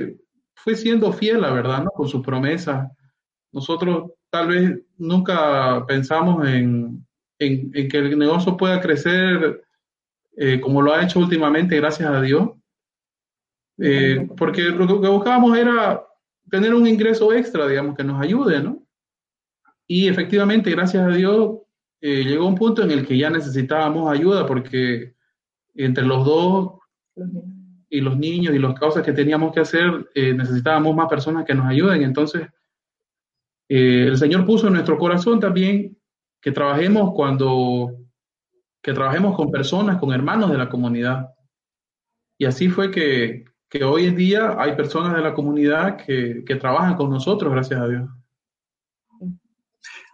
[SPEAKER 3] fue siendo fiel, la verdad, ¿no? con su promesa. Nosotros tal vez nunca pensamos en, que el negocio pueda crecer eh, como lo ha hecho últimamente, gracias a Dios. Eh, porque lo que buscábamos era tener un ingreso extra, digamos, que nos ayude, ¿no? Y efectivamente, gracias a Dios, eh, llegó un punto en el que ya necesitábamos ayuda porque entre los dos y los niños y las cosas que teníamos que hacer, eh, necesitábamos más personas que nos ayuden. Entonces, eh, el Señor puso en nuestro corazón también que trabajemos cuando, que trabajemos con personas, con hermanos de la comunidad. Y así fue que, que hoy en día hay personas de la comunidad que, que trabajan con nosotros, gracias a Dios.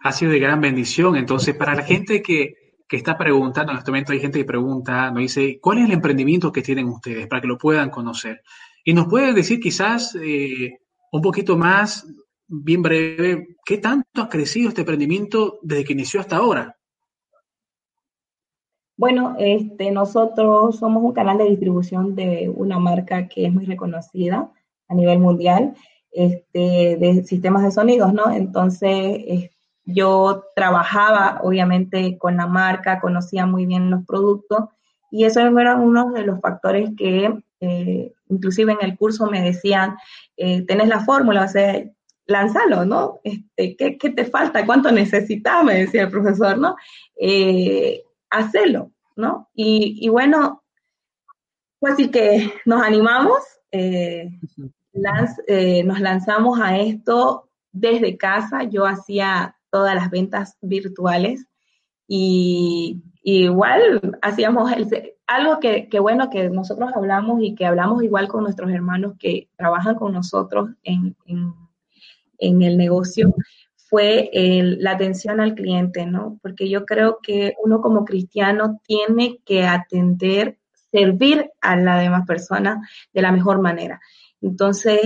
[SPEAKER 1] ha sido de gran bendición. Entonces, para la gente que, que está preguntando, en este momento hay gente que pregunta, nos dice, ¿cuál es el emprendimiento que tienen ustedes para que lo puedan conocer? Y nos pueden decir quizás eh, un poquito más, bien breve, ¿qué tanto ha crecido este emprendimiento desde que inició hasta ahora?
[SPEAKER 2] Bueno, este, nosotros somos un canal de distribución de una marca que es muy reconocida a nivel mundial, este, de sistemas de sonidos, ¿no? Entonces, yo trabajaba obviamente con la marca, conocía muy bien los productos y eso era uno de los factores que eh, inclusive en el curso me decían, eh, tenés la fórmula, o sea, lánzalo, ¿no? Este, ¿qué, ¿qué, te falta? ¿Cuánto necesitas? Me decía el profesor, ¿no? Eh, hacelo, ¿no? Y, bueno, pues sí que nos animamos, eh, eh, nos lanzamos a esto desde casa, yo hacía todas las ventas virtuales y, igual hacíamos algo que, bueno que nosotros hablamos y que hablamos igual con nuestros hermanos que trabajan con nosotros en, en el negocio, fue la atención al cliente, ¿no? Porque yo creo que uno como cristiano tiene que atender, servir a la demás persona de la mejor manera. Entonces,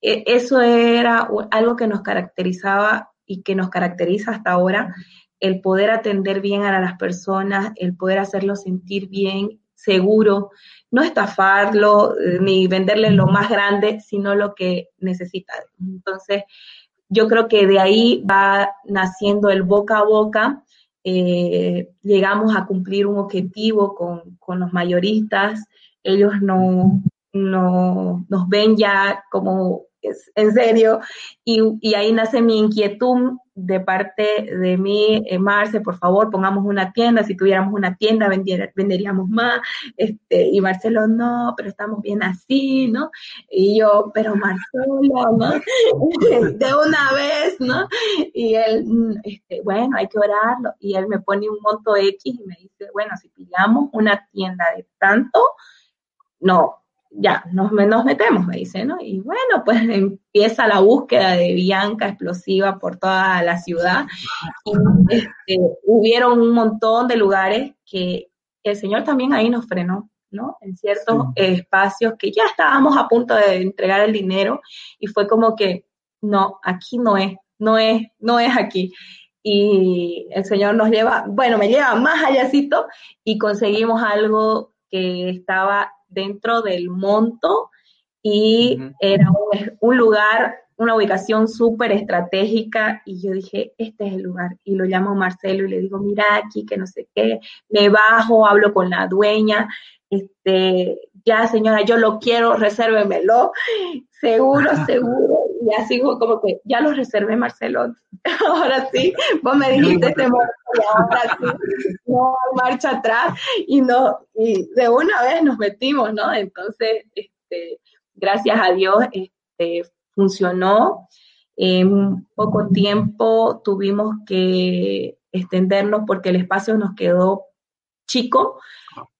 [SPEAKER 2] e, eso era algo que nos caracterizaba y que nos caracteriza hasta ahora, el poder atender bien a las personas, el poder hacerlo sentir bien, seguro, no estafarlo eh, ni venderle lo más grande, sino lo que necesita. Entonces, yo creo que de ahí va naciendo el boca a boca. Eh, llegamos a cumplir un objetivo con, los mayoristas. Ellos no, no, nos ven ya como en serio, y, ahí nace mi inquietud de parte de mí, eh, Marce, por favor, pongamos una tienda, si tuviéramos una tienda venderíamos más, este, y Marcelo, no, pero estamos bien así, ¿no? Y yo, pero Marcelo, ¿no? (laughs) de una vez, ¿no? Y él, mm, este, bueno, hay que orarlo, y él me pone un monto X y me dice, bueno, si pillamos una tienda de tanto, no, ya, nos, nos metemos, me dice, ¿no? Y bueno, pues (laughs) empieza la búsqueda de Bianca explosiva por toda la ciudad. Y este, hubieron un montón de lugares que el Señor también ahí nos frenó, ¿no? En ciertos espacios que ya estábamos a punto de entregar el dinero y fue como que, no, aquí no es, no es, no es aquí. Y el Señor nos lleva, bueno, me lleva más allácito y conseguimos algo que estaba dentro del monto y era un, lugar, una ubicación súper estratégica y yo dije, este es el lugar. Y lo llamo Marcelo y le digo, mira aquí, que no sé qué, me bajo, hablo con la dueña, este, ya señora, yo lo quiero, resérvemelo, (laughs) seguro, (laughs) seguro. Y así como que, ya lo reservé, Marcelo, (laughs) ahora sí, vos me dijiste este ahora sí, no hay marcha atrás y no, y de una vez nos metimos, ¿no? Entonces, este, gracias a Dios, este, funcionó. En poco tiempo tuvimos que extendernos porque el espacio nos quedó chico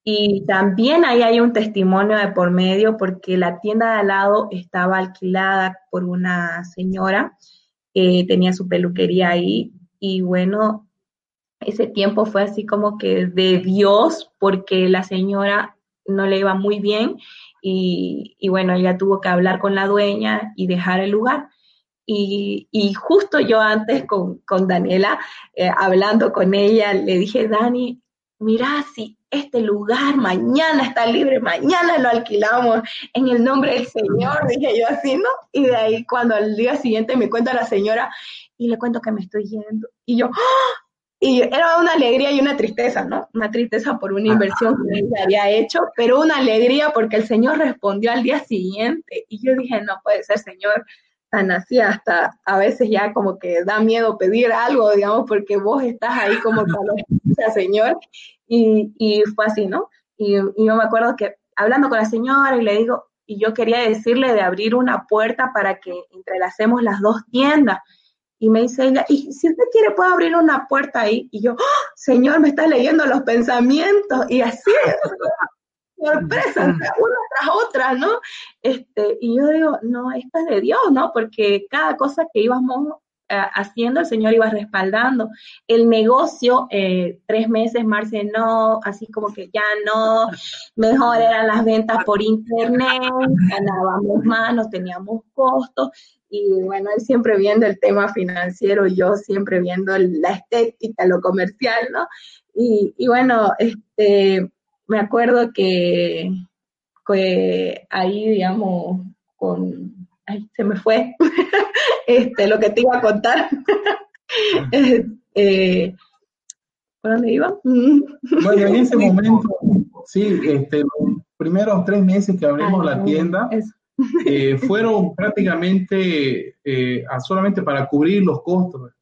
[SPEAKER 2] y también ahí hay un testimonio de por medio porque la tienda de al lado estaba alquilada por una señora que tenía su peluquería ahí y bueno, ese tiempo fue así como que de Dios porque la señora no le iba muy bien y, bueno, ella tuvo que hablar con la dueña y dejar el lugar. Y, justo yo antes con, Daniela, eh, hablando con ella, le dije, Dani, mira, si este lugar mañana está libre, mañana lo alquilamos en el nombre del Señor, dije yo así, ¿no? Y de ahí cuando al día siguiente me cuenta la señora y le cuento que me estoy yendo. Y yo, ¡ah! y era una alegría y una tristeza, ¿no? Una tristeza por una inversión que ella había hecho, pero una alegría porque el Señor respondió al día siguiente. Y yo dije, no puede ser, Señor, tan así, hasta a veces ya como que da miedo pedir algo, digamos, porque vos estás ahí como para Señor. Y, fue así, ¿no? Y, yo me acuerdo que hablando con la señora y le digo, y yo quería decirle de abrir una puerta para que entrelacemos las dos tiendas. Y me dice ella, y si usted quiere puede abrir una puerta ahí. Y yo, ¡Oh, Señor, me está leyendo los pensamientos. Y así, sorpresa, una tras otra, ¿no? Este, y yo digo, no, esto es de Dios, ¿no? Porque cada cosa que íbamos haciendo, el Señor iba respaldando. El negocio, eh, tres meses, Marce, no, así como que ya no, mejor eran las ventas por internet, ganábamos más, no teníamos costos. Y bueno, él siempre viendo el tema financiero, yo siempre viendo la estética, lo comercial, ¿no? Y, y bueno, este, me acuerdo que, que ahí, digamos, con, ay, se me fue, (laughs) este, lo que te iba a contar. eh, ¿Por dónde iba? (laughs)
[SPEAKER 3] Bueno, en ese momento, sí, este, los primeros tres meses que abrimos la tienda eh, fueron prácticamente eh, solamente para cubrir los costos.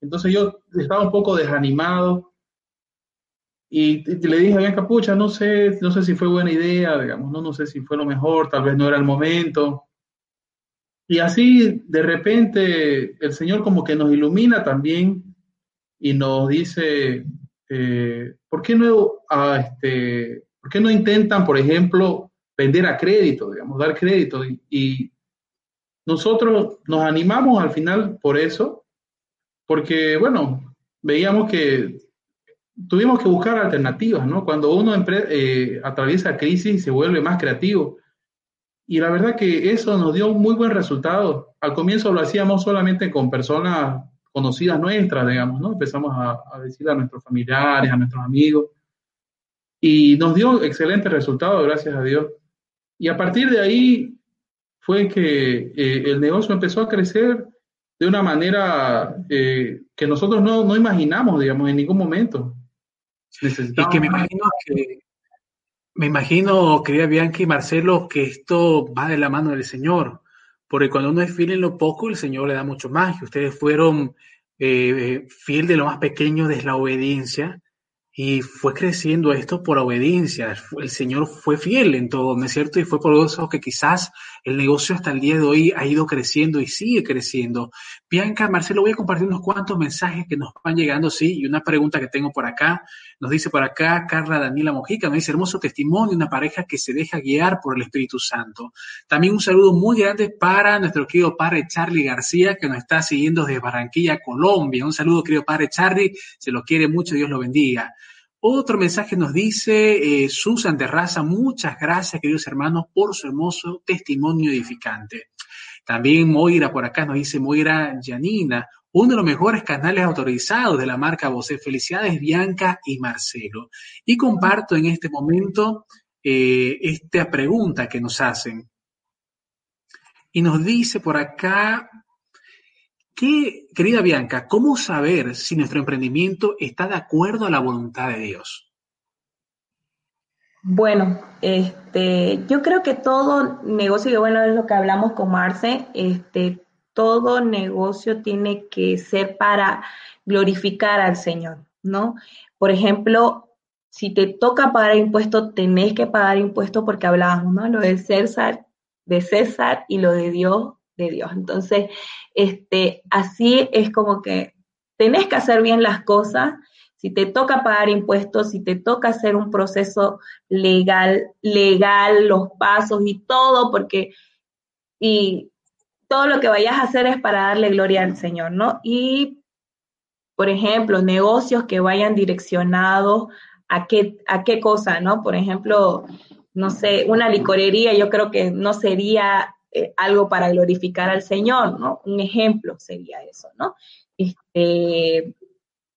[SPEAKER 3] Entonces yo estaba un poco desanimado y le dije a Bianca, pucha, no sé, no sé si fue buena idea, digamos, no, no sé si fue lo mejor, tal vez no era el momento. Y así de repente el Señor como que nos ilumina también y nos dice, eh, ¿por, qué no, ah, este, ¿por qué no intentan, por ejemplo, vender a crédito, digamos, dar crédito? Y, y nosotros nos animamos al final por eso, porque, bueno, veíamos que tuvimos que buscar alternativas, ¿no? Cuando uno eh, atraviesa crisis se vuelve más creativo. Y la verdad que eso nos dio un muy buen resultado. Al comienzo lo hacíamos solamente con personas conocidas nuestras, digamos, ¿no? Empezamos a, a decirle a nuestros familiares, a nuestros amigos. Y nos dio excelente resultado, gracias a Dios. Y a partir de ahí fue que eh, el negocio empezó a crecer de una manera eh, que nosotros no, no imaginamos, digamos, en ningún momento.
[SPEAKER 1] Y que me imagino que, me imagino, querida Bianca y Marcelo, que esto va de la mano del Señor, porque cuando uno es fiel en lo poco, el Señor le da mucho más. Y ustedes fueron eh, fiel de lo más pequeño, de la obediencia, y fue creciendo esto por obediencia. El Señor fue fiel en todo, ¿no es cierto? Y fue por eso que quizás el negocio hasta el día de hoy ha ido creciendo y sigue creciendo. Bianca, Marcelo, voy a compartir unos cuantos mensajes que nos van llegando, sí, y una pregunta que tengo por acá. Nos dice por acá Carla Daniela Mojica, nos dice hermoso testimonio una pareja que se deja guiar por el Espíritu Santo. También un saludo muy grande para nuestro querido padre Charlie García, que nos está siguiendo desde Barranquilla, Colombia. Un saludo, querido padre Charlie, se lo quiere mucho, Dios lo bendiga. Otro mensaje nos dice eh, Susan Terraza, muchas gracias, queridos hermanos, por su hermoso testimonio edificante. También Moira por acá nos dice Moira Janina, uno de los mejores canales autorizados de la marca Voce. Felicidades, Bianca y Marcelo. Y comparto en este momento eh, esta pregunta que nos hacen. Y nos dice por acá ¿Qué, querida Bianca, cómo saber si nuestro emprendimiento está de acuerdo a la voluntad de Dios?
[SPEAKER 2] Bueno, este, yo creo que todo negocio, y bueno, es lo que hablamos con Marce, este, todo negocio tiene que ser para glorificar al Señor, ¿no? Por ejemplo, si te toca pagar impuestos, tenés que pagar impuestos porque hablábamos, ¿no? Lo de César, de César y lo de Dios de Dios. Entonces, este, así es como que tenés que hacer bien las cosas. Si te toca pagar impuestos, si te toca hacer un proceso legal, legal, los pasos y todo, porque y todo lo que vayas a hacer es para darle gloria al Señor, ¿no? Y, por ejemplo, negocios que vayan direccionados a qué, a qué cosa, ¿no? Por ejemplo, no sé, una licorería, yo creo que no sería eh, algo para glorificar al Señor, ¿no? Un ejemplo sería eso, ¿no? Este,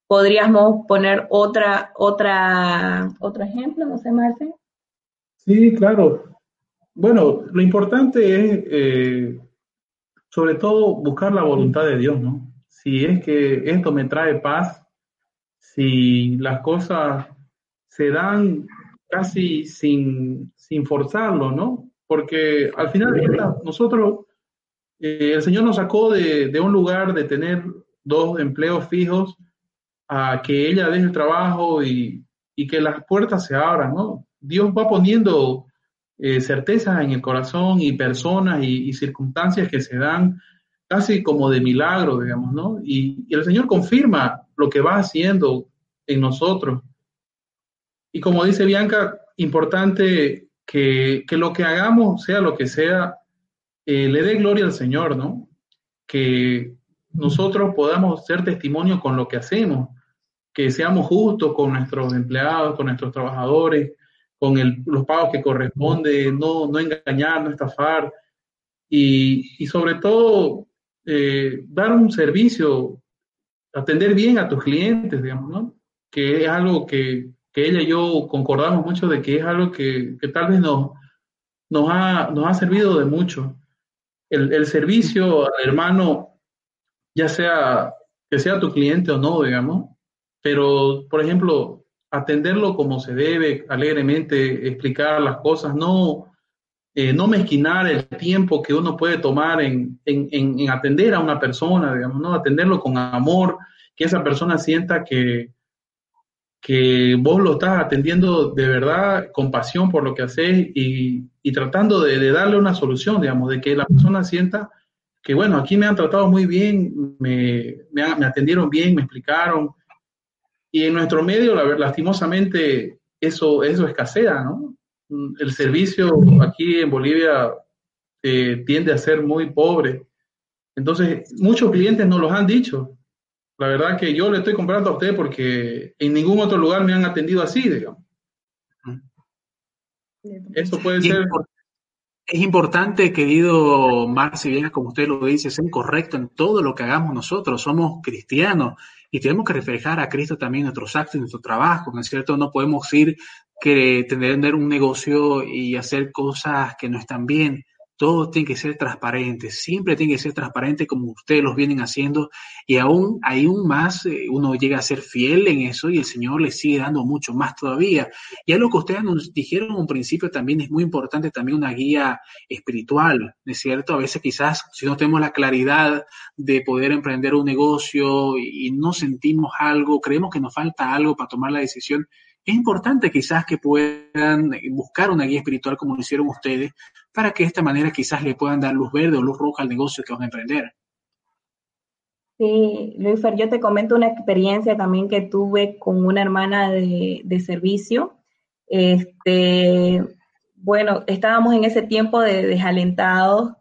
[SPEAKER 2] podríamos poner otra, otra, otro ejemplo, no sé, Marce.
[SPEAKER 3] Sí, claro. Bueno, lo importante es, eh, sobre todo, buscar la voluntad de Dios, ¿no? Si es que esto me trae paz, si las cosas se dan casi sin, sin forzarlo, ¿no? Porque al final nosotros, eh, el Señor nos sacó de, un lugar de tener dos empleos fijos a que ella deje el trabajo y, que las puertas se abran, ¿no? Dios va poniendo eh, certezas en el corazón y personas y, circunstancias que se dan casi como de milagro, digamos, ¿no? Y, y el Señor confirma lo que va haciendo en nosotros. Y como dice Bianca, importante que, lo que hagamos, sea lo que sea, eh, le dé gloria al Señor, ¿no? Que nosotros podamos ser testimonio con lo que hacemos, que seamos justos con nuestros empleados, con nuestros trabajadores, con los pagos que corresponde, no, no engañar, no estafar y, sobre todo eh, dar un servicio, atender bien a tus clientes, digamos, ¿no? Que es algo que, ella y yo concordamos mucho de que es algo que, tal vez nos, nos, ha, nos ha servido de mucho. El, el servicio al hermano, ya sea que sea tu cliente o no, digamos, pero, por ejemplo, atenderlo como se debe, alegremente, explicar las cosas, no, eh, no mezquinar el tiempo que uno puede tomar en, atender a una persona, digamos, ¿no? Atenderlo con amor, que esa persona sienta que, que vos lo estás atendiendo de verdad, con pasión por lo que haces y, tratando de, darle una solución, digamos, de que la persona sienta que, bueno, aquí me han tratado muy bien, me, me atendieron bien, me explicaron, y en nuestro medio, lastimosamente, eso, eso escasea, ¿no? El servicio aquí en Bolivia eh, tiende a ser muy pobre. Entonces, muchos clientes nos los han dicho. La verdad que yo le estoy comprando a usted porque en ningún otro lugar me han atendido así, digamos.
[SPEAKER 1] Eso puede ser... Es importante, querido Marci, como usted lo dice, ser correcto en todo lo que hagamos nosotros. Somos cristianos y tenemos que reflejar a Cristo también en nuestros actos, en nuestro trabajo, ¿no es cierto? No podemos ir que tener un negocio y hacer cosas que no están bien todo tiene que ser transparente, siempre tiene que ser transparente como ustedes los vienen haciendo y aún, aún más eh, uno llega a ser fiel en eso y el Señor le sigue dando mucho más todavía. Y lo que ustedes nos dijeron en un principio también es muy importante también una guía espiritual, ¿es cierto? A veces quizás si no tenemos la claridad de poder emprender un negocio y no sentimos algo, creemos que nos falta algo para tomar la decisión, es importante quizás que puedan buscar una guía espiritual como lo hicieron ustedes, para que de esta manera quizás le puedan dar luz verde o luz roja al negocio que van a emprender.
[SPEAKER 2] Sí, Luis yo te comento una experiencia también que tuve con una hermana de, servicio. Este, bueno, estábamos en ese tiempo de desalentados,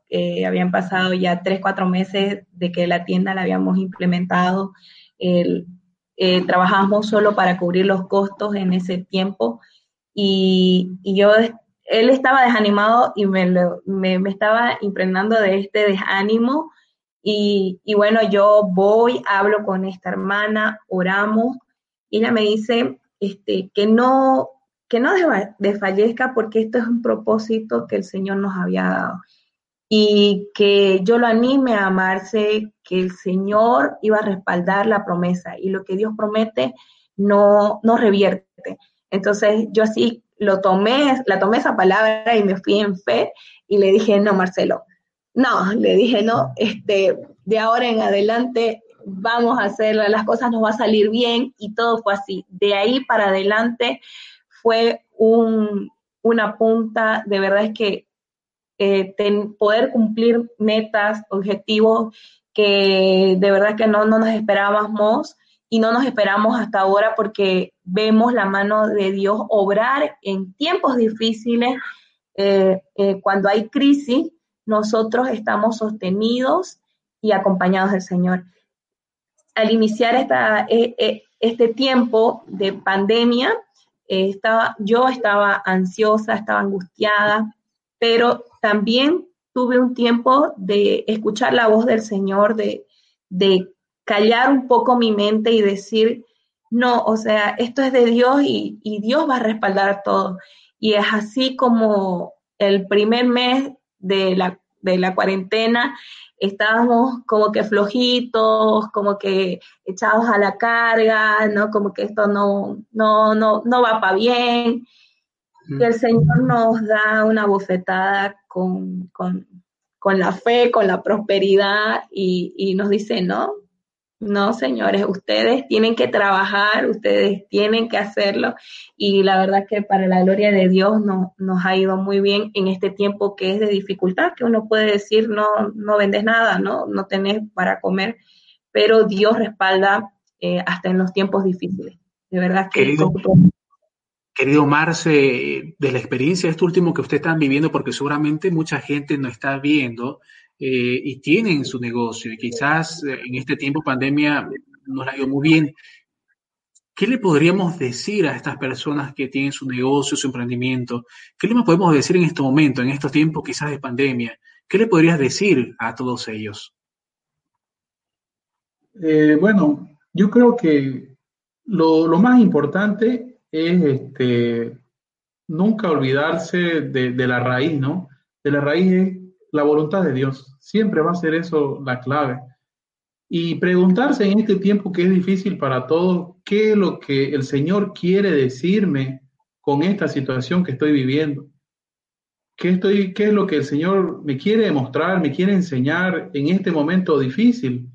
[SPEAKER 2] habían pasado ya tres, cuatro meses de que la tienda la habíamos implementado, el, eh, trabajábamos solo para cubrir los costos en ese tiempo y, yo, él estaba desanimado y me, me, estaba impregnando de este desánimo y, y, bueno, yo voy, hablo con esta hermana, oramos y ella me dice este, que no, que no desfallezca porque esto es un propósito que el Señor nos había dado y que yo lo anime a amarse, que el Señor iba a respaldar la promesa y lo que Dios promete no, no revierte. Entonces yo así lo tomé, la tomé esa palabra y me fui en fe y le dije, no, Marcelo, no, le dije, no, este, de ahora en adelante vamos a hacer, las cosas nos va a salir bien y todo fue así. De ahí para adelante fue un, una punta, de verdad es que eh, poder cumplir metas, objetivos que de verdad que no, no nos esperábamos y no nos esperamos hasta ahora porque vemos la mano de Dios obrar en tiempos difíciles, eh, eh, cuando hay crisis, nosotros estamos sostenidos y acompañados del Señor. Al iniciar esta, este tiempo de pandemia, estaba, yo estaba ansiosa, estaba angustiada, pero también tuve un tiempo de escuchar la voz del Señor, de, callar un poco mi mente y decir, no, o sea, esto es de Dios y, Dios va a respaldar todo. Y es así como el primer mes de la, de la cuarentena estábamos como que flojitos, como que echados a la carga, ¿no? Como que esto no, no, no, no va para bien. Y el Señor nos da una bofetada con, la fe, con la prosperidad y, nos dice, no, no, señores, ustedes tienen que trabajar, ustedes tienen que hacerlo y la verdad que para la gloria de Dios no, nos ha ido muy bien en este tiempo que es de dificultad, que uno puede decir no, no vendes nada, no, no tenés para comer, pero Dios respalda eh, hasta en los tiempos difíciles. De verdad que
[SPEAKER 1] querido Marce, de la experiencia de este último que usted está viviendo, porque seguramente mucha gente no está viendo eh, y tienen su negocio y quizás eh, en este tiempo pandemia no la ido muy bien. ¿Qué le podríamos decir a estas personas que tienen su negocio, su emprendimiento? ¿Qué le podemos decir en este momento, en estos tiempos quizás de pandemia? ¿Qué le podrías decir a todos ellos?
[SPEAKER 3] Eh, bueno, yo creo que lo, más importante es este, nunca olvidarse de, de, la raíz, ¿no? De la raíz es la voluntad de Dios. Siempre va a ser eso la clave. Y preguntarse en este tiempo que es difícil para todos, ¿qué es lo que el Señor quiere decirme con esta situación que estoy viviendo? ¿Qué, estoy, ¿Qué es lo que el Señor me quiere demostrar, me quiere enseñar en este momento difícil?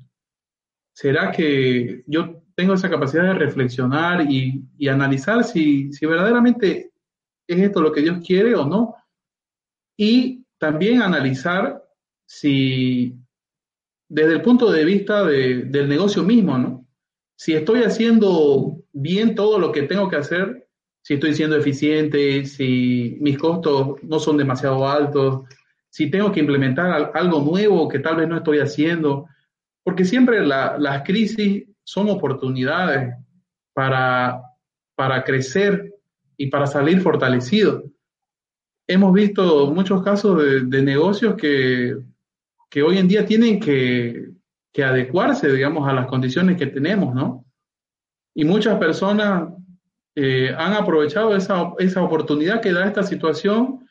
[SPEAKER 3] ¿Será que yo tengo esa capacidad de reflexionar y, y analizar si, si verdaderamente es esto lo que Dios quiere o no? Y también analizar si desde el punto de vista del negocio mismo, ¿no? Si estoy haciendo bien todo lo que tengo que hacer, si estoy siendo eficiente, si mis costos no son demasiado altos, si tengo que implementar algo nuevo que tal vez no estoy haciendo, porque siempre las crisis son oportunidades para, para crecer y para salir fortalecido. Hemos visto muchos casos de negocios que que hoy en día tienen que, adecuarse, digamos, a las condiciones que tenemos, ¿no? Y muchas personas eh, han aprovechado esa, esa oportunidad que da esta situación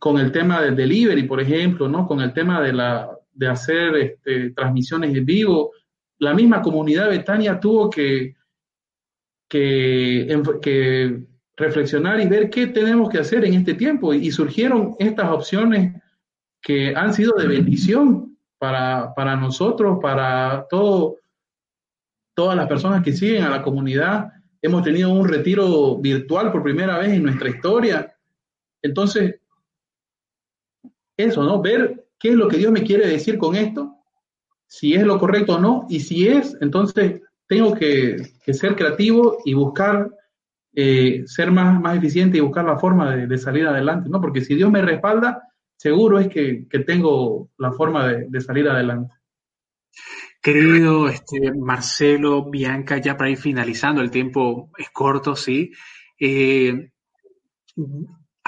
[SPEAKER 3] con el tema del delivery, por ejemplo, ¿no? Con el tema de, la, de hacer este, transmisiones en vivo. La misma comunidad Betania tuvo que, que, que reflexionar y ver qué tenemos que hacer en este tiempo. Y surgieron estas opciones que han sido de bendición para, para nosotros, para todo, todas las personas que siguen a la comunidad. Hemos tenido un retiro virtual por primera vez en nuestra historia. Entonces, eso, ¿no? Ver qué es lo que Dios me quiere decir con esto, si es lo correcto o no, y si es, entonces tengo que, ser creativo y buscar eh, ser más, más eficiente y buscar la forma de, salir adelante, ¿no? Porque si Dios me respalda, seguro es que, tengo la forma de, salir adelante.
[SPEAKER 1] Querido este, Marcelo, Bianca, ya para ir finalizando, el tiempo es corto, sí. Eh,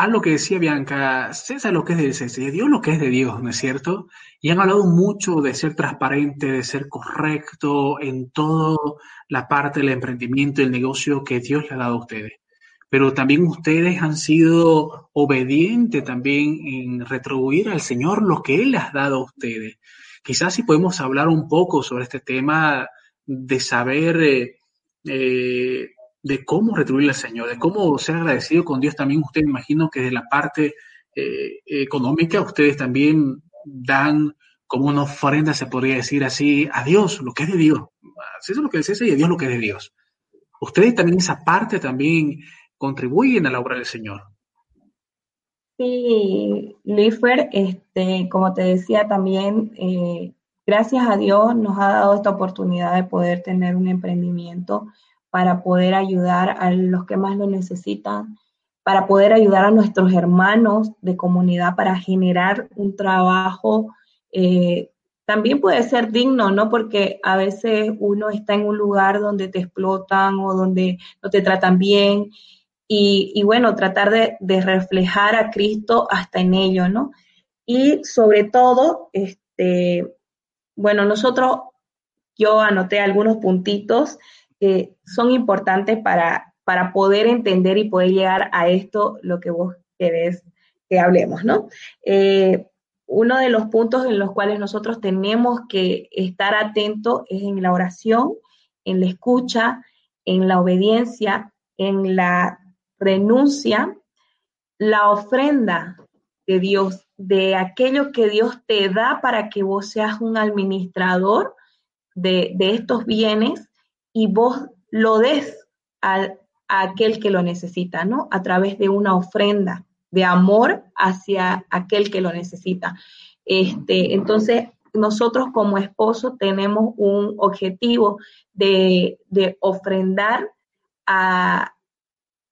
[SPEAKER 1] a lo que decía Bianca, César lo que es de César, Dios lo que es de Dios, ¿no es cierto? Y han hablado mucho de ser transparente, de ser correcto en toda la parte del emprendimiento, del negocio que Dios le ha dado a ustedes pero también ustedes han sido obedientes también en retribuir al Señor lo que Él les ha dado a ustedes. Quizás si podemos hablar un poco sobre este tema de saber eh, eh, de cómo retribuir al Señor, de cómo ser agradecido con Dios también. Ustedes imagino que de la parte eh, económica ustedes también dan como una ofrenda, se podría decir así, a Dios, lo que es de Dios. Eso es lo que es y a Dios lo que es de Dios. Ustedes también esa parte también contribuyen a la obra del Señor.
[SPEAKER 2] Sí, Lifer, este, como te decía también, eh, gracias a Dios nos ha dado esta oportunidad de poder tener un emprendimiento para poder ayudar a los que más lo necesitan, para poder ayudar a nuestros hermanos de comunidad para generar un trabajo eh, también puede ser digno, ¿no? Porque a veces uno está en un lugar donde te explotan o donde no te tratan bien y, bueno, tratar de, reflejar a Cristo hasta en ello, ¿no? Y sobre todo, este, bueno, nosotros, yo anoté algunos puntitos que son importantes para, para poder entender y poder llegar a esto, lo que vos querés que hablemos, ¿no? Eh, uno de los puntos en los cuales nosotros tenemos que estar atentos es en la oración, en la escucha, en la obediencia, en la renuncia, la ofrenda de Dios, de aquello que Dios te da para que vos seas un administrador de, estos bienes y vos lo des a, aquel que lo necesita, ¿no? A través de una ofrenda de amor hacia aquel que lo necesita. Este, entonces, nosotros como esposo tenemos un objetivo de, de ofrendar a,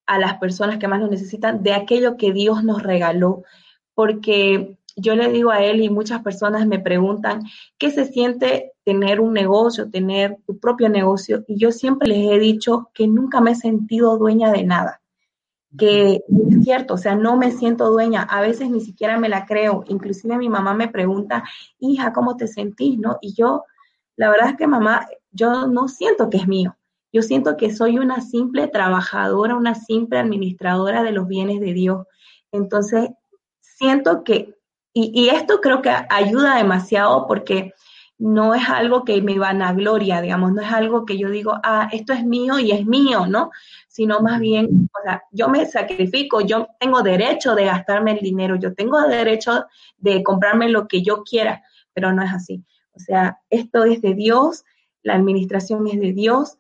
[SPEAKER 2] a las personas que más lo necesitan de aquello que Dios nos regaló, porque yo le digo a él y muchas personas me preguntan, ¿qué se siente tener un negocio, tener tu propio negocio? Y yo siempre les he dicho que nunca me he sentido dueña de nada que es cierto, o sea, no me siento dueña, a veces ni siquiera me la creo, inclusive mi mamá me pregunta, hija, ¿cómo te sentís? ¿No? Y yo, la verdad es que mamá, yo no siento que es mío, yo siento que soy una simple trabajadora, una simple administradora de los bienes de Dios. Entonces, siento que, y, esto creo que ayuda demasiado porque no es algo que me vanagloria, digamos, no es algo que yo digo, ah, esto es mío y es mío, ¿no? Sino más bien, o sea, yo me sacrifico, yo tengo derecho de gastarme el dinero, yo tengo derecho de comprarme lo que yo quiera, pero no es así. O sea, esto es de Dios, la administración es de Dios,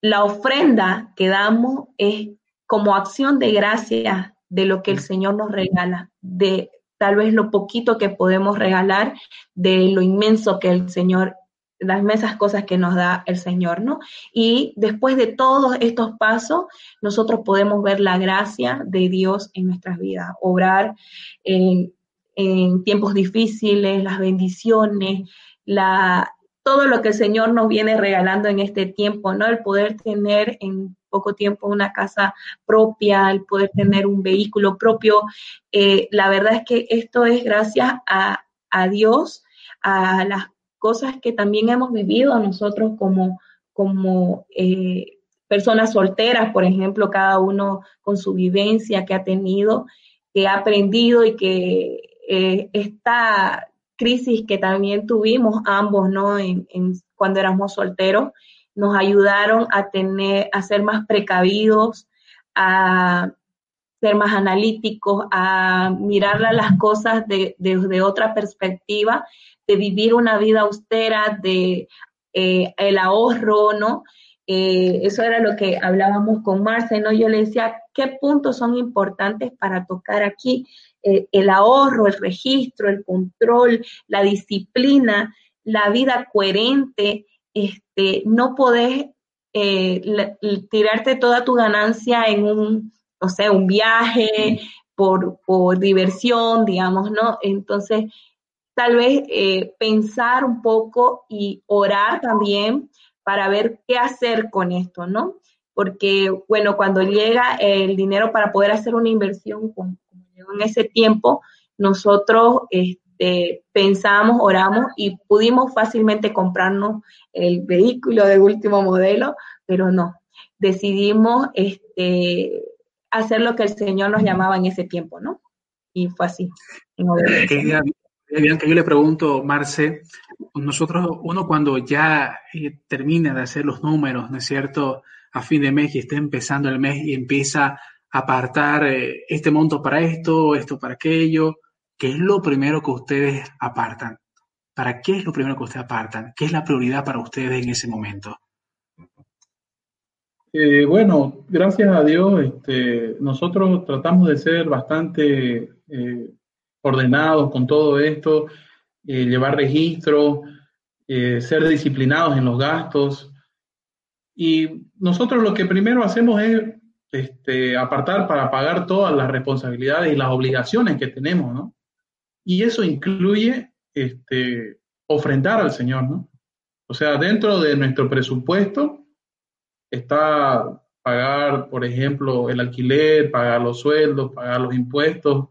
[SPEAKER 2] la ofrenda que damos es como acción de gracia de lo que el Señor nos regala, de tal vez lo poquito que podemos regalar de lo inmenso que el Señor, las mesas cosas que nos da el Señor, ¿no? Y después de todos estos pasos, nosotros podemos ver la gracia de Dios en nuestras vidas, obrar en, tiempos difíciles, las bendiciones, la, todo lo que el Señor nos viene regalando en este tiempo, ¿no? El poder tener en poco tiempo una casa propia, el poder tener un vehículo propio. Eh, la verdad es que esto es gracias a, Dios, a las cosas que también hemos vivido nosotros como, como eh, personas solteras, por ejemplo, cada uno con su vivencia que ha tenido, que ha aprendido y que eh, esta crisis que también tuvimos ambos, ¿no? En, cuando éramos solteros, nos ayudaron a tener, a ser más precavidos, a ser más analíticos, a mirar las cosas desde de, otra perspectiva, de vivir una vida austera, de eh, el ahorro, ¿no? Eh, eso era lo que hablábamos con Marce, ¿no? Yo le decía, ¿qué puntos son importantes para tocar aquí? Eh, el ahorro, el registro, el control, la disciplina, la vida coherente, este, no podés eh, tirarte toda tu ganancia en un, no sé, un viaje por, diversión, digamos, ¿no? Entonces, tal vez eh, pensar un poco y orar también para ver qué hacer con esto, ¿no? Porque, bueno, cuando llega el dinero para poder hacer una inversión, como llegó en ese tiempo, nosotros este, pensamos, oramos y pudimos fácilmente comprarnos el vehículo de último modelo, pero no, decidimos este, hacer lo que el Señor nos llamaba en ese tiempo, ¿no? Y fue así.
[SPEAKER 1] Bianca, yo le pregunto, Marce, nosotros, uno cuando ya eh, termina de hacer los números, ¿no es cierto? A fin de mes y está empezando el mes y empieza a apartar eh, este monto para esto, esto para aquello, ¿qué es lo primero que ustedes apartan? ¿Para qué es lo primero que ustedes apartan? ¿Qué es la prioridad para ustedes en ese momento?
[SPEAKER 3] Eh, bueno, gracias a Dios, este, nosotros tratamos de ser bastante ordenados con todo esto, eh, llevar registro, eh, ser disciplinados en los gastos. Y nosotros lo que primero hacemos es este, apartar para pagar todas las responsabilidades y las obligaciones que tenemos, ¿no? Y eso incluye este, ofrendar al Señor, ¿no? O sea, dentro de nuestro presupuesto está pagar, por ejemplo, el alquiler, pagar los sueldos, pagar los impuestos,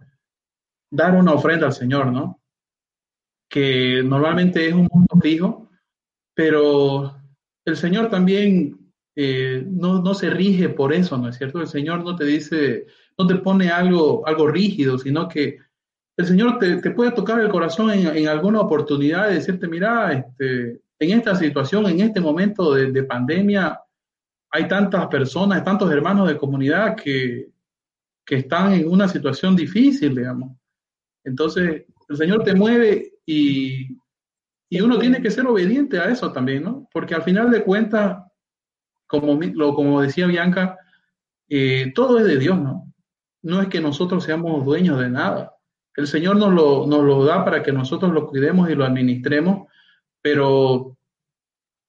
[SPEAKER 3] dar una ofrenda al Señor, ¿no? Que normalmente es un monto fijo, pero el Señor también eh, no, se rige por eso, ¿no es cierto? El Señor no te dice, no te pone algo, algo rígido, sino que el Señor te, puede tocar el corazón en, alguna oportunidad y decirte, mira, este, en esta situación, en este momento de, de pandemia, hay tantas personas, tantos hermanos de comunidad que, que están en una situación difícil, digamos. Entonces, el Señor te mueve y, uno tiene que ser obediente a eso también, ¿no? Porque al final de cuentas, como, lo, como decía Bianca, eh, todo es de Dios, ¿no? No es que nosotros seamos dueños de nada. El Señor nos lo, nos lo da para que nosotros lo cuidemos y lo administremos, pero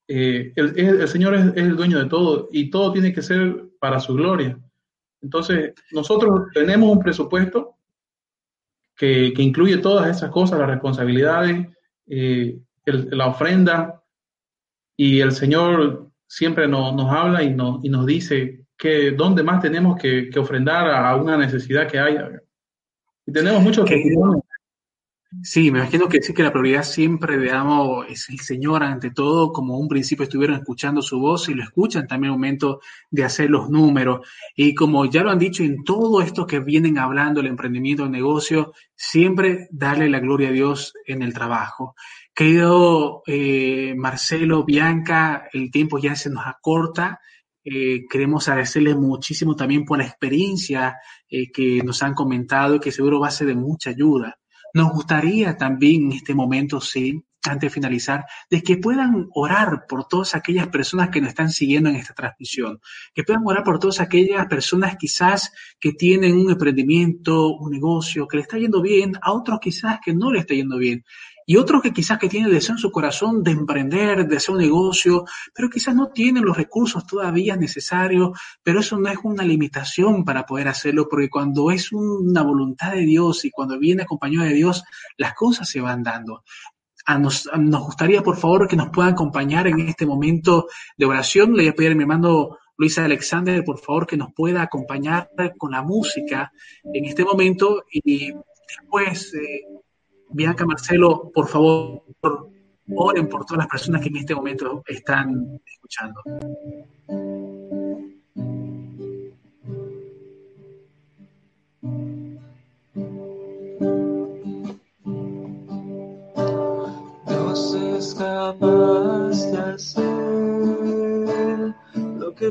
[SPEAKER 3] eh, el, Señor es, el dueño de todo y todo tiene que ser para su gloria. Entonces, nosotros tenemos un presupuesto que, incluye todas esas cosas, las responsabilidades, eh, la ofrenda, y el Señor siempre nos, nos habla y nos, y nos dice que dónde más tenemos que, que ofrendar a una necesidad que haya. Y tenemos muchos
[SPEAKER 1] Sí, me imagino que sí que la prioridad siempre, digamos, es el Señor ante todo, como un principio estuvieron escuchando su voz y lo escuchan también el momento de hacer los números. Y como ya lo han dicho en todo esto que vienen hablando, el emprendimiento, el negocio, siempre darle la gloria a Dios en el trabajo. Querido eh, Marcelo, Bianca, el tiempo ya se nos acorta. Eh, queremos agradecerles muchísimo también por la experiencia eh, que nos han comentado y que seguro va a ser de mucha ayuda. Nos gustaría también en este momento, sí, antes de finalizar, de que puedan orar por todas aquellas personas que nos están siguiendo en esta transmisión, que puedan orar por todas aquellas personas quizás que tienen un emprendimiento, un negocio, que le está yendo bien, a otros quizás que no le está yendo bien, y otros que quizás que tienen deseo en su corazón de emprender, de hacer un negocio, pero quizás no tienen los recursos todavía necesarios, pero eso no es una limitación para poder hacerlo, porque cuando es una voluntad de Dios y cuando viene acompañado de Dios, las cosas se van dando. A nos, nos gustaría, por favor, que nos puedan acompañar en este momento de oración. Le voy a pedir a mi hermano Luisa Alexander, por favor, que nos pueda acompañar con la música en este momento y después eh, Bianca, Marcelo, por favor, oren por todas las personas que en este momento están escuchando.
[SPEAKER 4] Dios es capaz de hacer lo que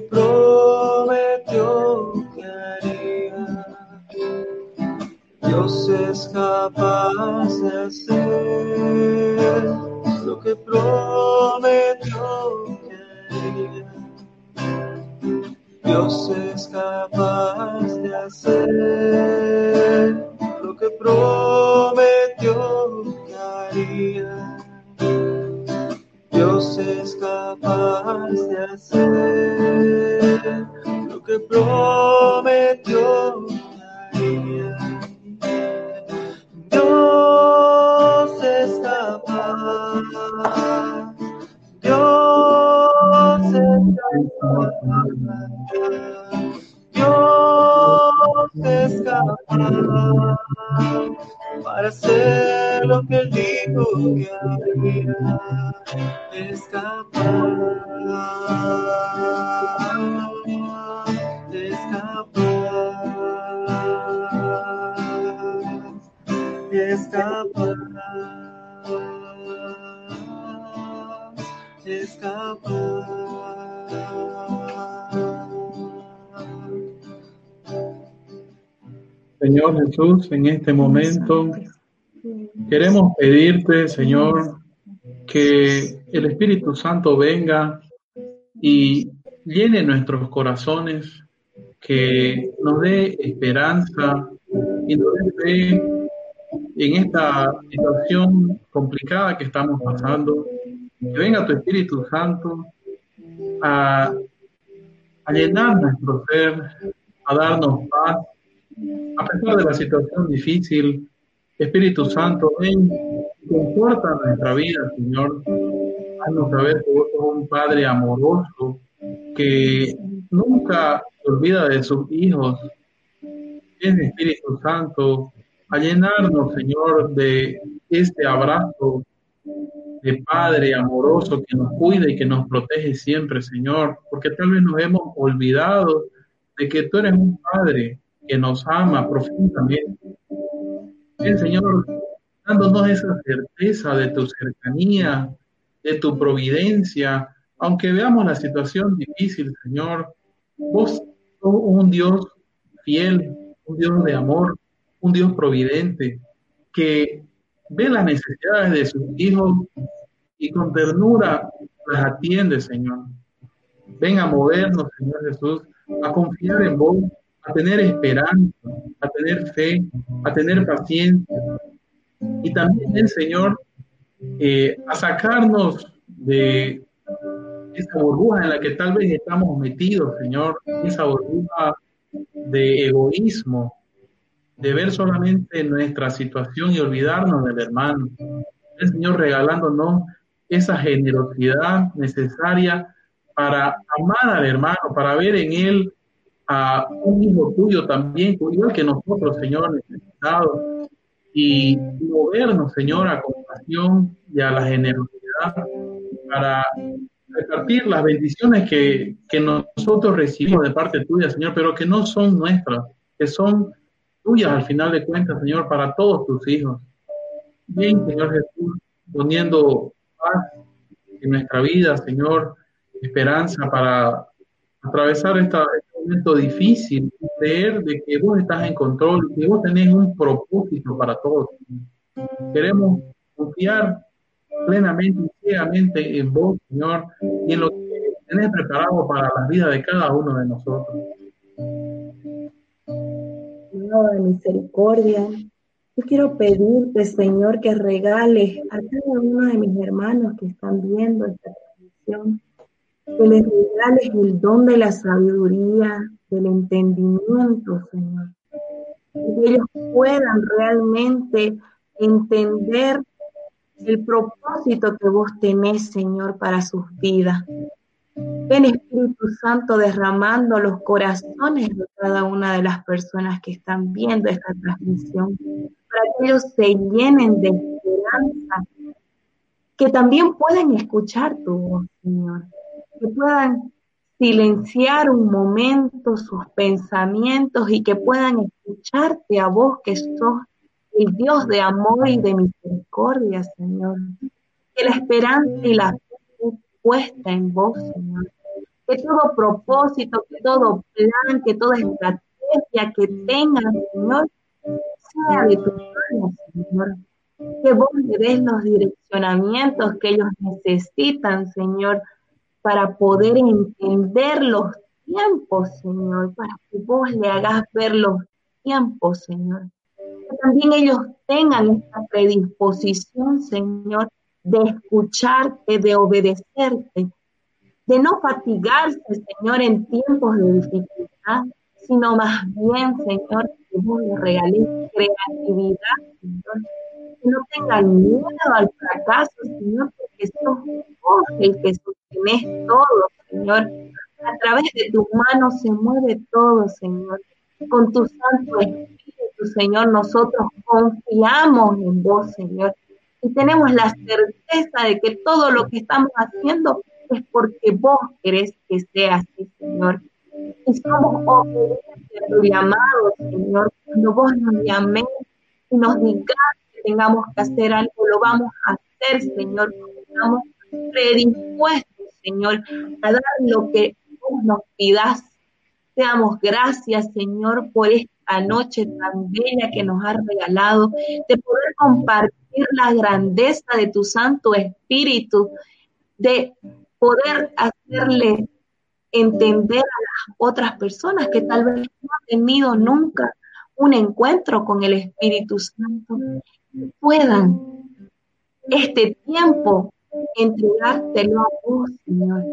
[SPEAKER 3] Señor Jesús, en este momento queremos pedirte, Señor, que el Espíritu Santo venga y llene nuestros corazones, que nos dé esperanza y nos dé en esta situación complicada que estamos pasando, que venga tu Espíritu Santo a, llenar nuestro ser, a darnos paz, a pesar de la situación difícil. Espíritu Santo, ven, conforta nuestra vida, Señor. Haznos saber que vos sos un Padre amoroso, que nunca se olvida de sus hijos. Es Espíritu Santo, a llenarnos, Señor, de este abrazo de Padre amoroso que nos cuida y que nos protege siempre, Señor, porque tal vez nos hemos olvidado de que tú eres un Padre que nos ama profundamente. El Señor, dándonos esa certeza de tu cercanía, de tu providencia, aunque veamos la situación difícil, Señor, vos sos un Dios fiel, un Dios de amor, un Dios providente que ve las necesidades de sus hijos y con ternura las atiende, Señor. Ven a movernos, Señor Jesús, a confiar en vos, a tener esperanza, a tener fe, a tener paciencia. Y también, Señor, eh, a sacarnos de esa burbuja en la que tal vez estamos metidos, Señor, esa burbuja de egoísmo, de ver solamente nuestra situación y olvidarnos del hermano. El Señor regalándonos esa generosidad necesaria para amar al hermano, para ver en él a un hijo tuyo también, igual que nosotros, Señor, necesitados, y movernos, Señor, a compasión y a la generosidad para repartir las bendiciones que, que nosotros recibimos de parte tuya, Señor, pero que no son nuestras, que son tuyas al final de cuentas, Señor, para todos tus hijos. Bien, Señor Jesús, poniendo paz en nuestra vida, Señor, esperanza para atravesar esta, este momento difícil, creer de que vos estás en control, que vos tenés un propósito para todos. Queremos confiar plenamente y ciegamente en vos, Señor, y en lo que tenés preparado para la vida de cada uno de nosotros.
[SPEAKER 2] de misericordia, yo quiero pedirte, Señor, que regales a cada uno de mis hermanos que están viendo esta transmisión, que les regales el don de la sabiduría, del entendimiento, Señor. Que ellos puedan realmente entender el propósito que vos tenés, Señor, para sus vidas. Ven Espíritu Santo derramando los corazones de cada una de las personas que están viendo esta transmisión, para que ellos se llenen de esperanza, que también puedan escuchar tu voz, Señor, que puedan silenciar un momento sus pensamientos y que puedan escucharte a vos que sos el Dios de amor y de misericordia, Señor. Que la esperanza y la fe puesta en vos, Señor. Que todo propósito, que todo plan, que toda estrategia que tengan, Señor, sea de tu mano, Señor. Que vos le des los direccionamientos que ellos necesitan, Señor, para poder entender los tiempos, Señor, para que vos le hagas ver los tiempos, Señor. Que también ellos tengan esta predisposición, Señor, de escucharte, de obedecerte, de no fatigarse, Señor, en tiempos de dificultad, sino más bien, Señor, vos les regales creatividad, Señor, que no tengan miedo al fracaso, Señor, porque sos vos el que sostenés todo, Señor. A través de tus manos se mueve todo, Señor. Con tu Santo Espíritu Señor, nosotros confiamos en vos, Señor, y tenemos la certeza de que todo lo que estamos haciendo es porque vos querés que sea así, Señor. Y somos obedientes a tu llamado, Señor. Cuando vos nos llaméis y nos digas que tengamos que hacer algo, lo vamos a hacer, Señor. Estamos predispuestos, Señor, a dar lo que vos nos pidas. Te damos gracias, Señor, por este noche tan bella que nos has regalado, de poder compartir la grandeza de tu Santo Espíritu, de poder hacerle entender a otras personas que tal vez no han tenido nunca un encuentro con el Espíritu Santo, puedan este tiempo entregártelo a vos, Señor.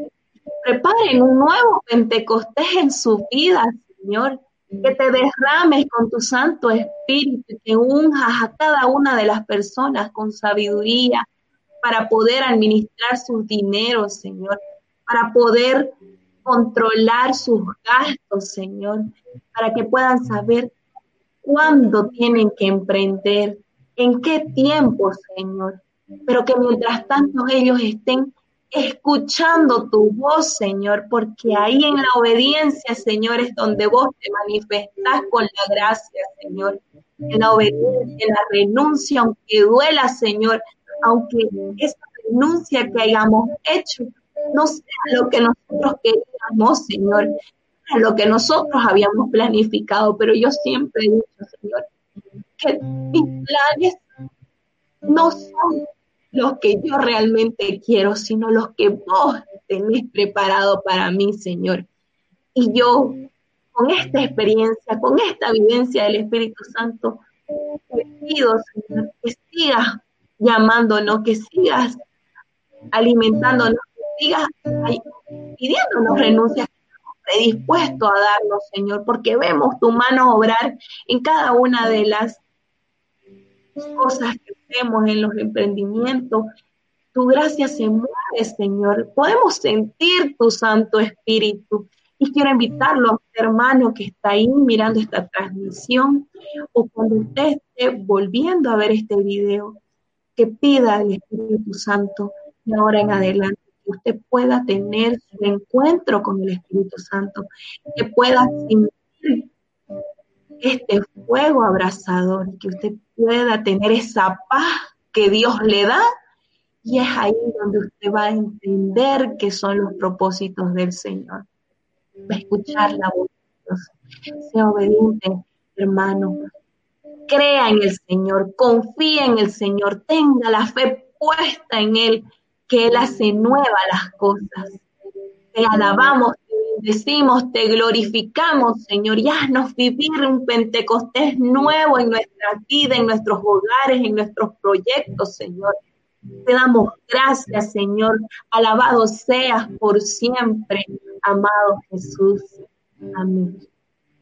[SPEAKER 2] Preparen un nuevo Pentecostés en su vida, Señor que te derrames con tu Santo Espíritu, que unjas a cada una de las personas con sabiduría para poder administrar sus dineros, Señor, para poder controlar sus gastos, Señor, para que puedan saber cuándo tienen que emprender, en qué tiempo, Señor, pero que mientras tanto ellos estén escuchando tu voz, Señor, porque ahí en la obediencia, Señor, es donde vos te manifestás con la gracia, Señor. En la obediencia, en la renuncia, aunque duela, Señor, aunque esa renuncia que hayamos hecho no sea lo que nosotros queríamos, Señor, lo que nosotros habíamos planificado, pero yo siempre he dicho, Señor, que mis planes no son los que yo realmente quiero, sino los que vos tenés preparado para mí, Señor. Y yo, con esta experiencia, con esta vivencia del Espíritu Santo, te pido, Señor, que sigas llamándonos, que sigas alimentándonos, sigas pidiéndonos renuncias, predispuesto a darlo, Señor, porque vemos tu mano obrar en cada una de las cosas que hacemos, en los emprendimientos. Tu gracia se mueve, Señor. Podemos sentir tu Santo Espíritu. Y quiero invitarlo a usted, hermano, que está ahí mirando esta transmisión, o cuando usted esté volviendo a ver este video, que pida al Espíritu Santo de ahora en adelante usted pueda tener su encuentro con el Espíritu Santo, que pueda sentir este fuego abrasador, que usted pueda tener esa paz que Dios le da. Y es ahí donde usted va a entender qué son los propósitos del Señor. Escuchar la voz de Dios. Sea obediente, hermano. Crea en el Señor, confía en el Señor, tenga la fe puesta en Él, que Él hace nuevas las cosas. Te alabamos, decimos, te glorificamos, Señor, y haznos vivir un Pentecostés nuevo en nuestra vida, en nuestros hogares, en nuestros proyectos, Señor. Te damos gracias, Señor. Alabado seas por siempre, amado Jesús. Amén.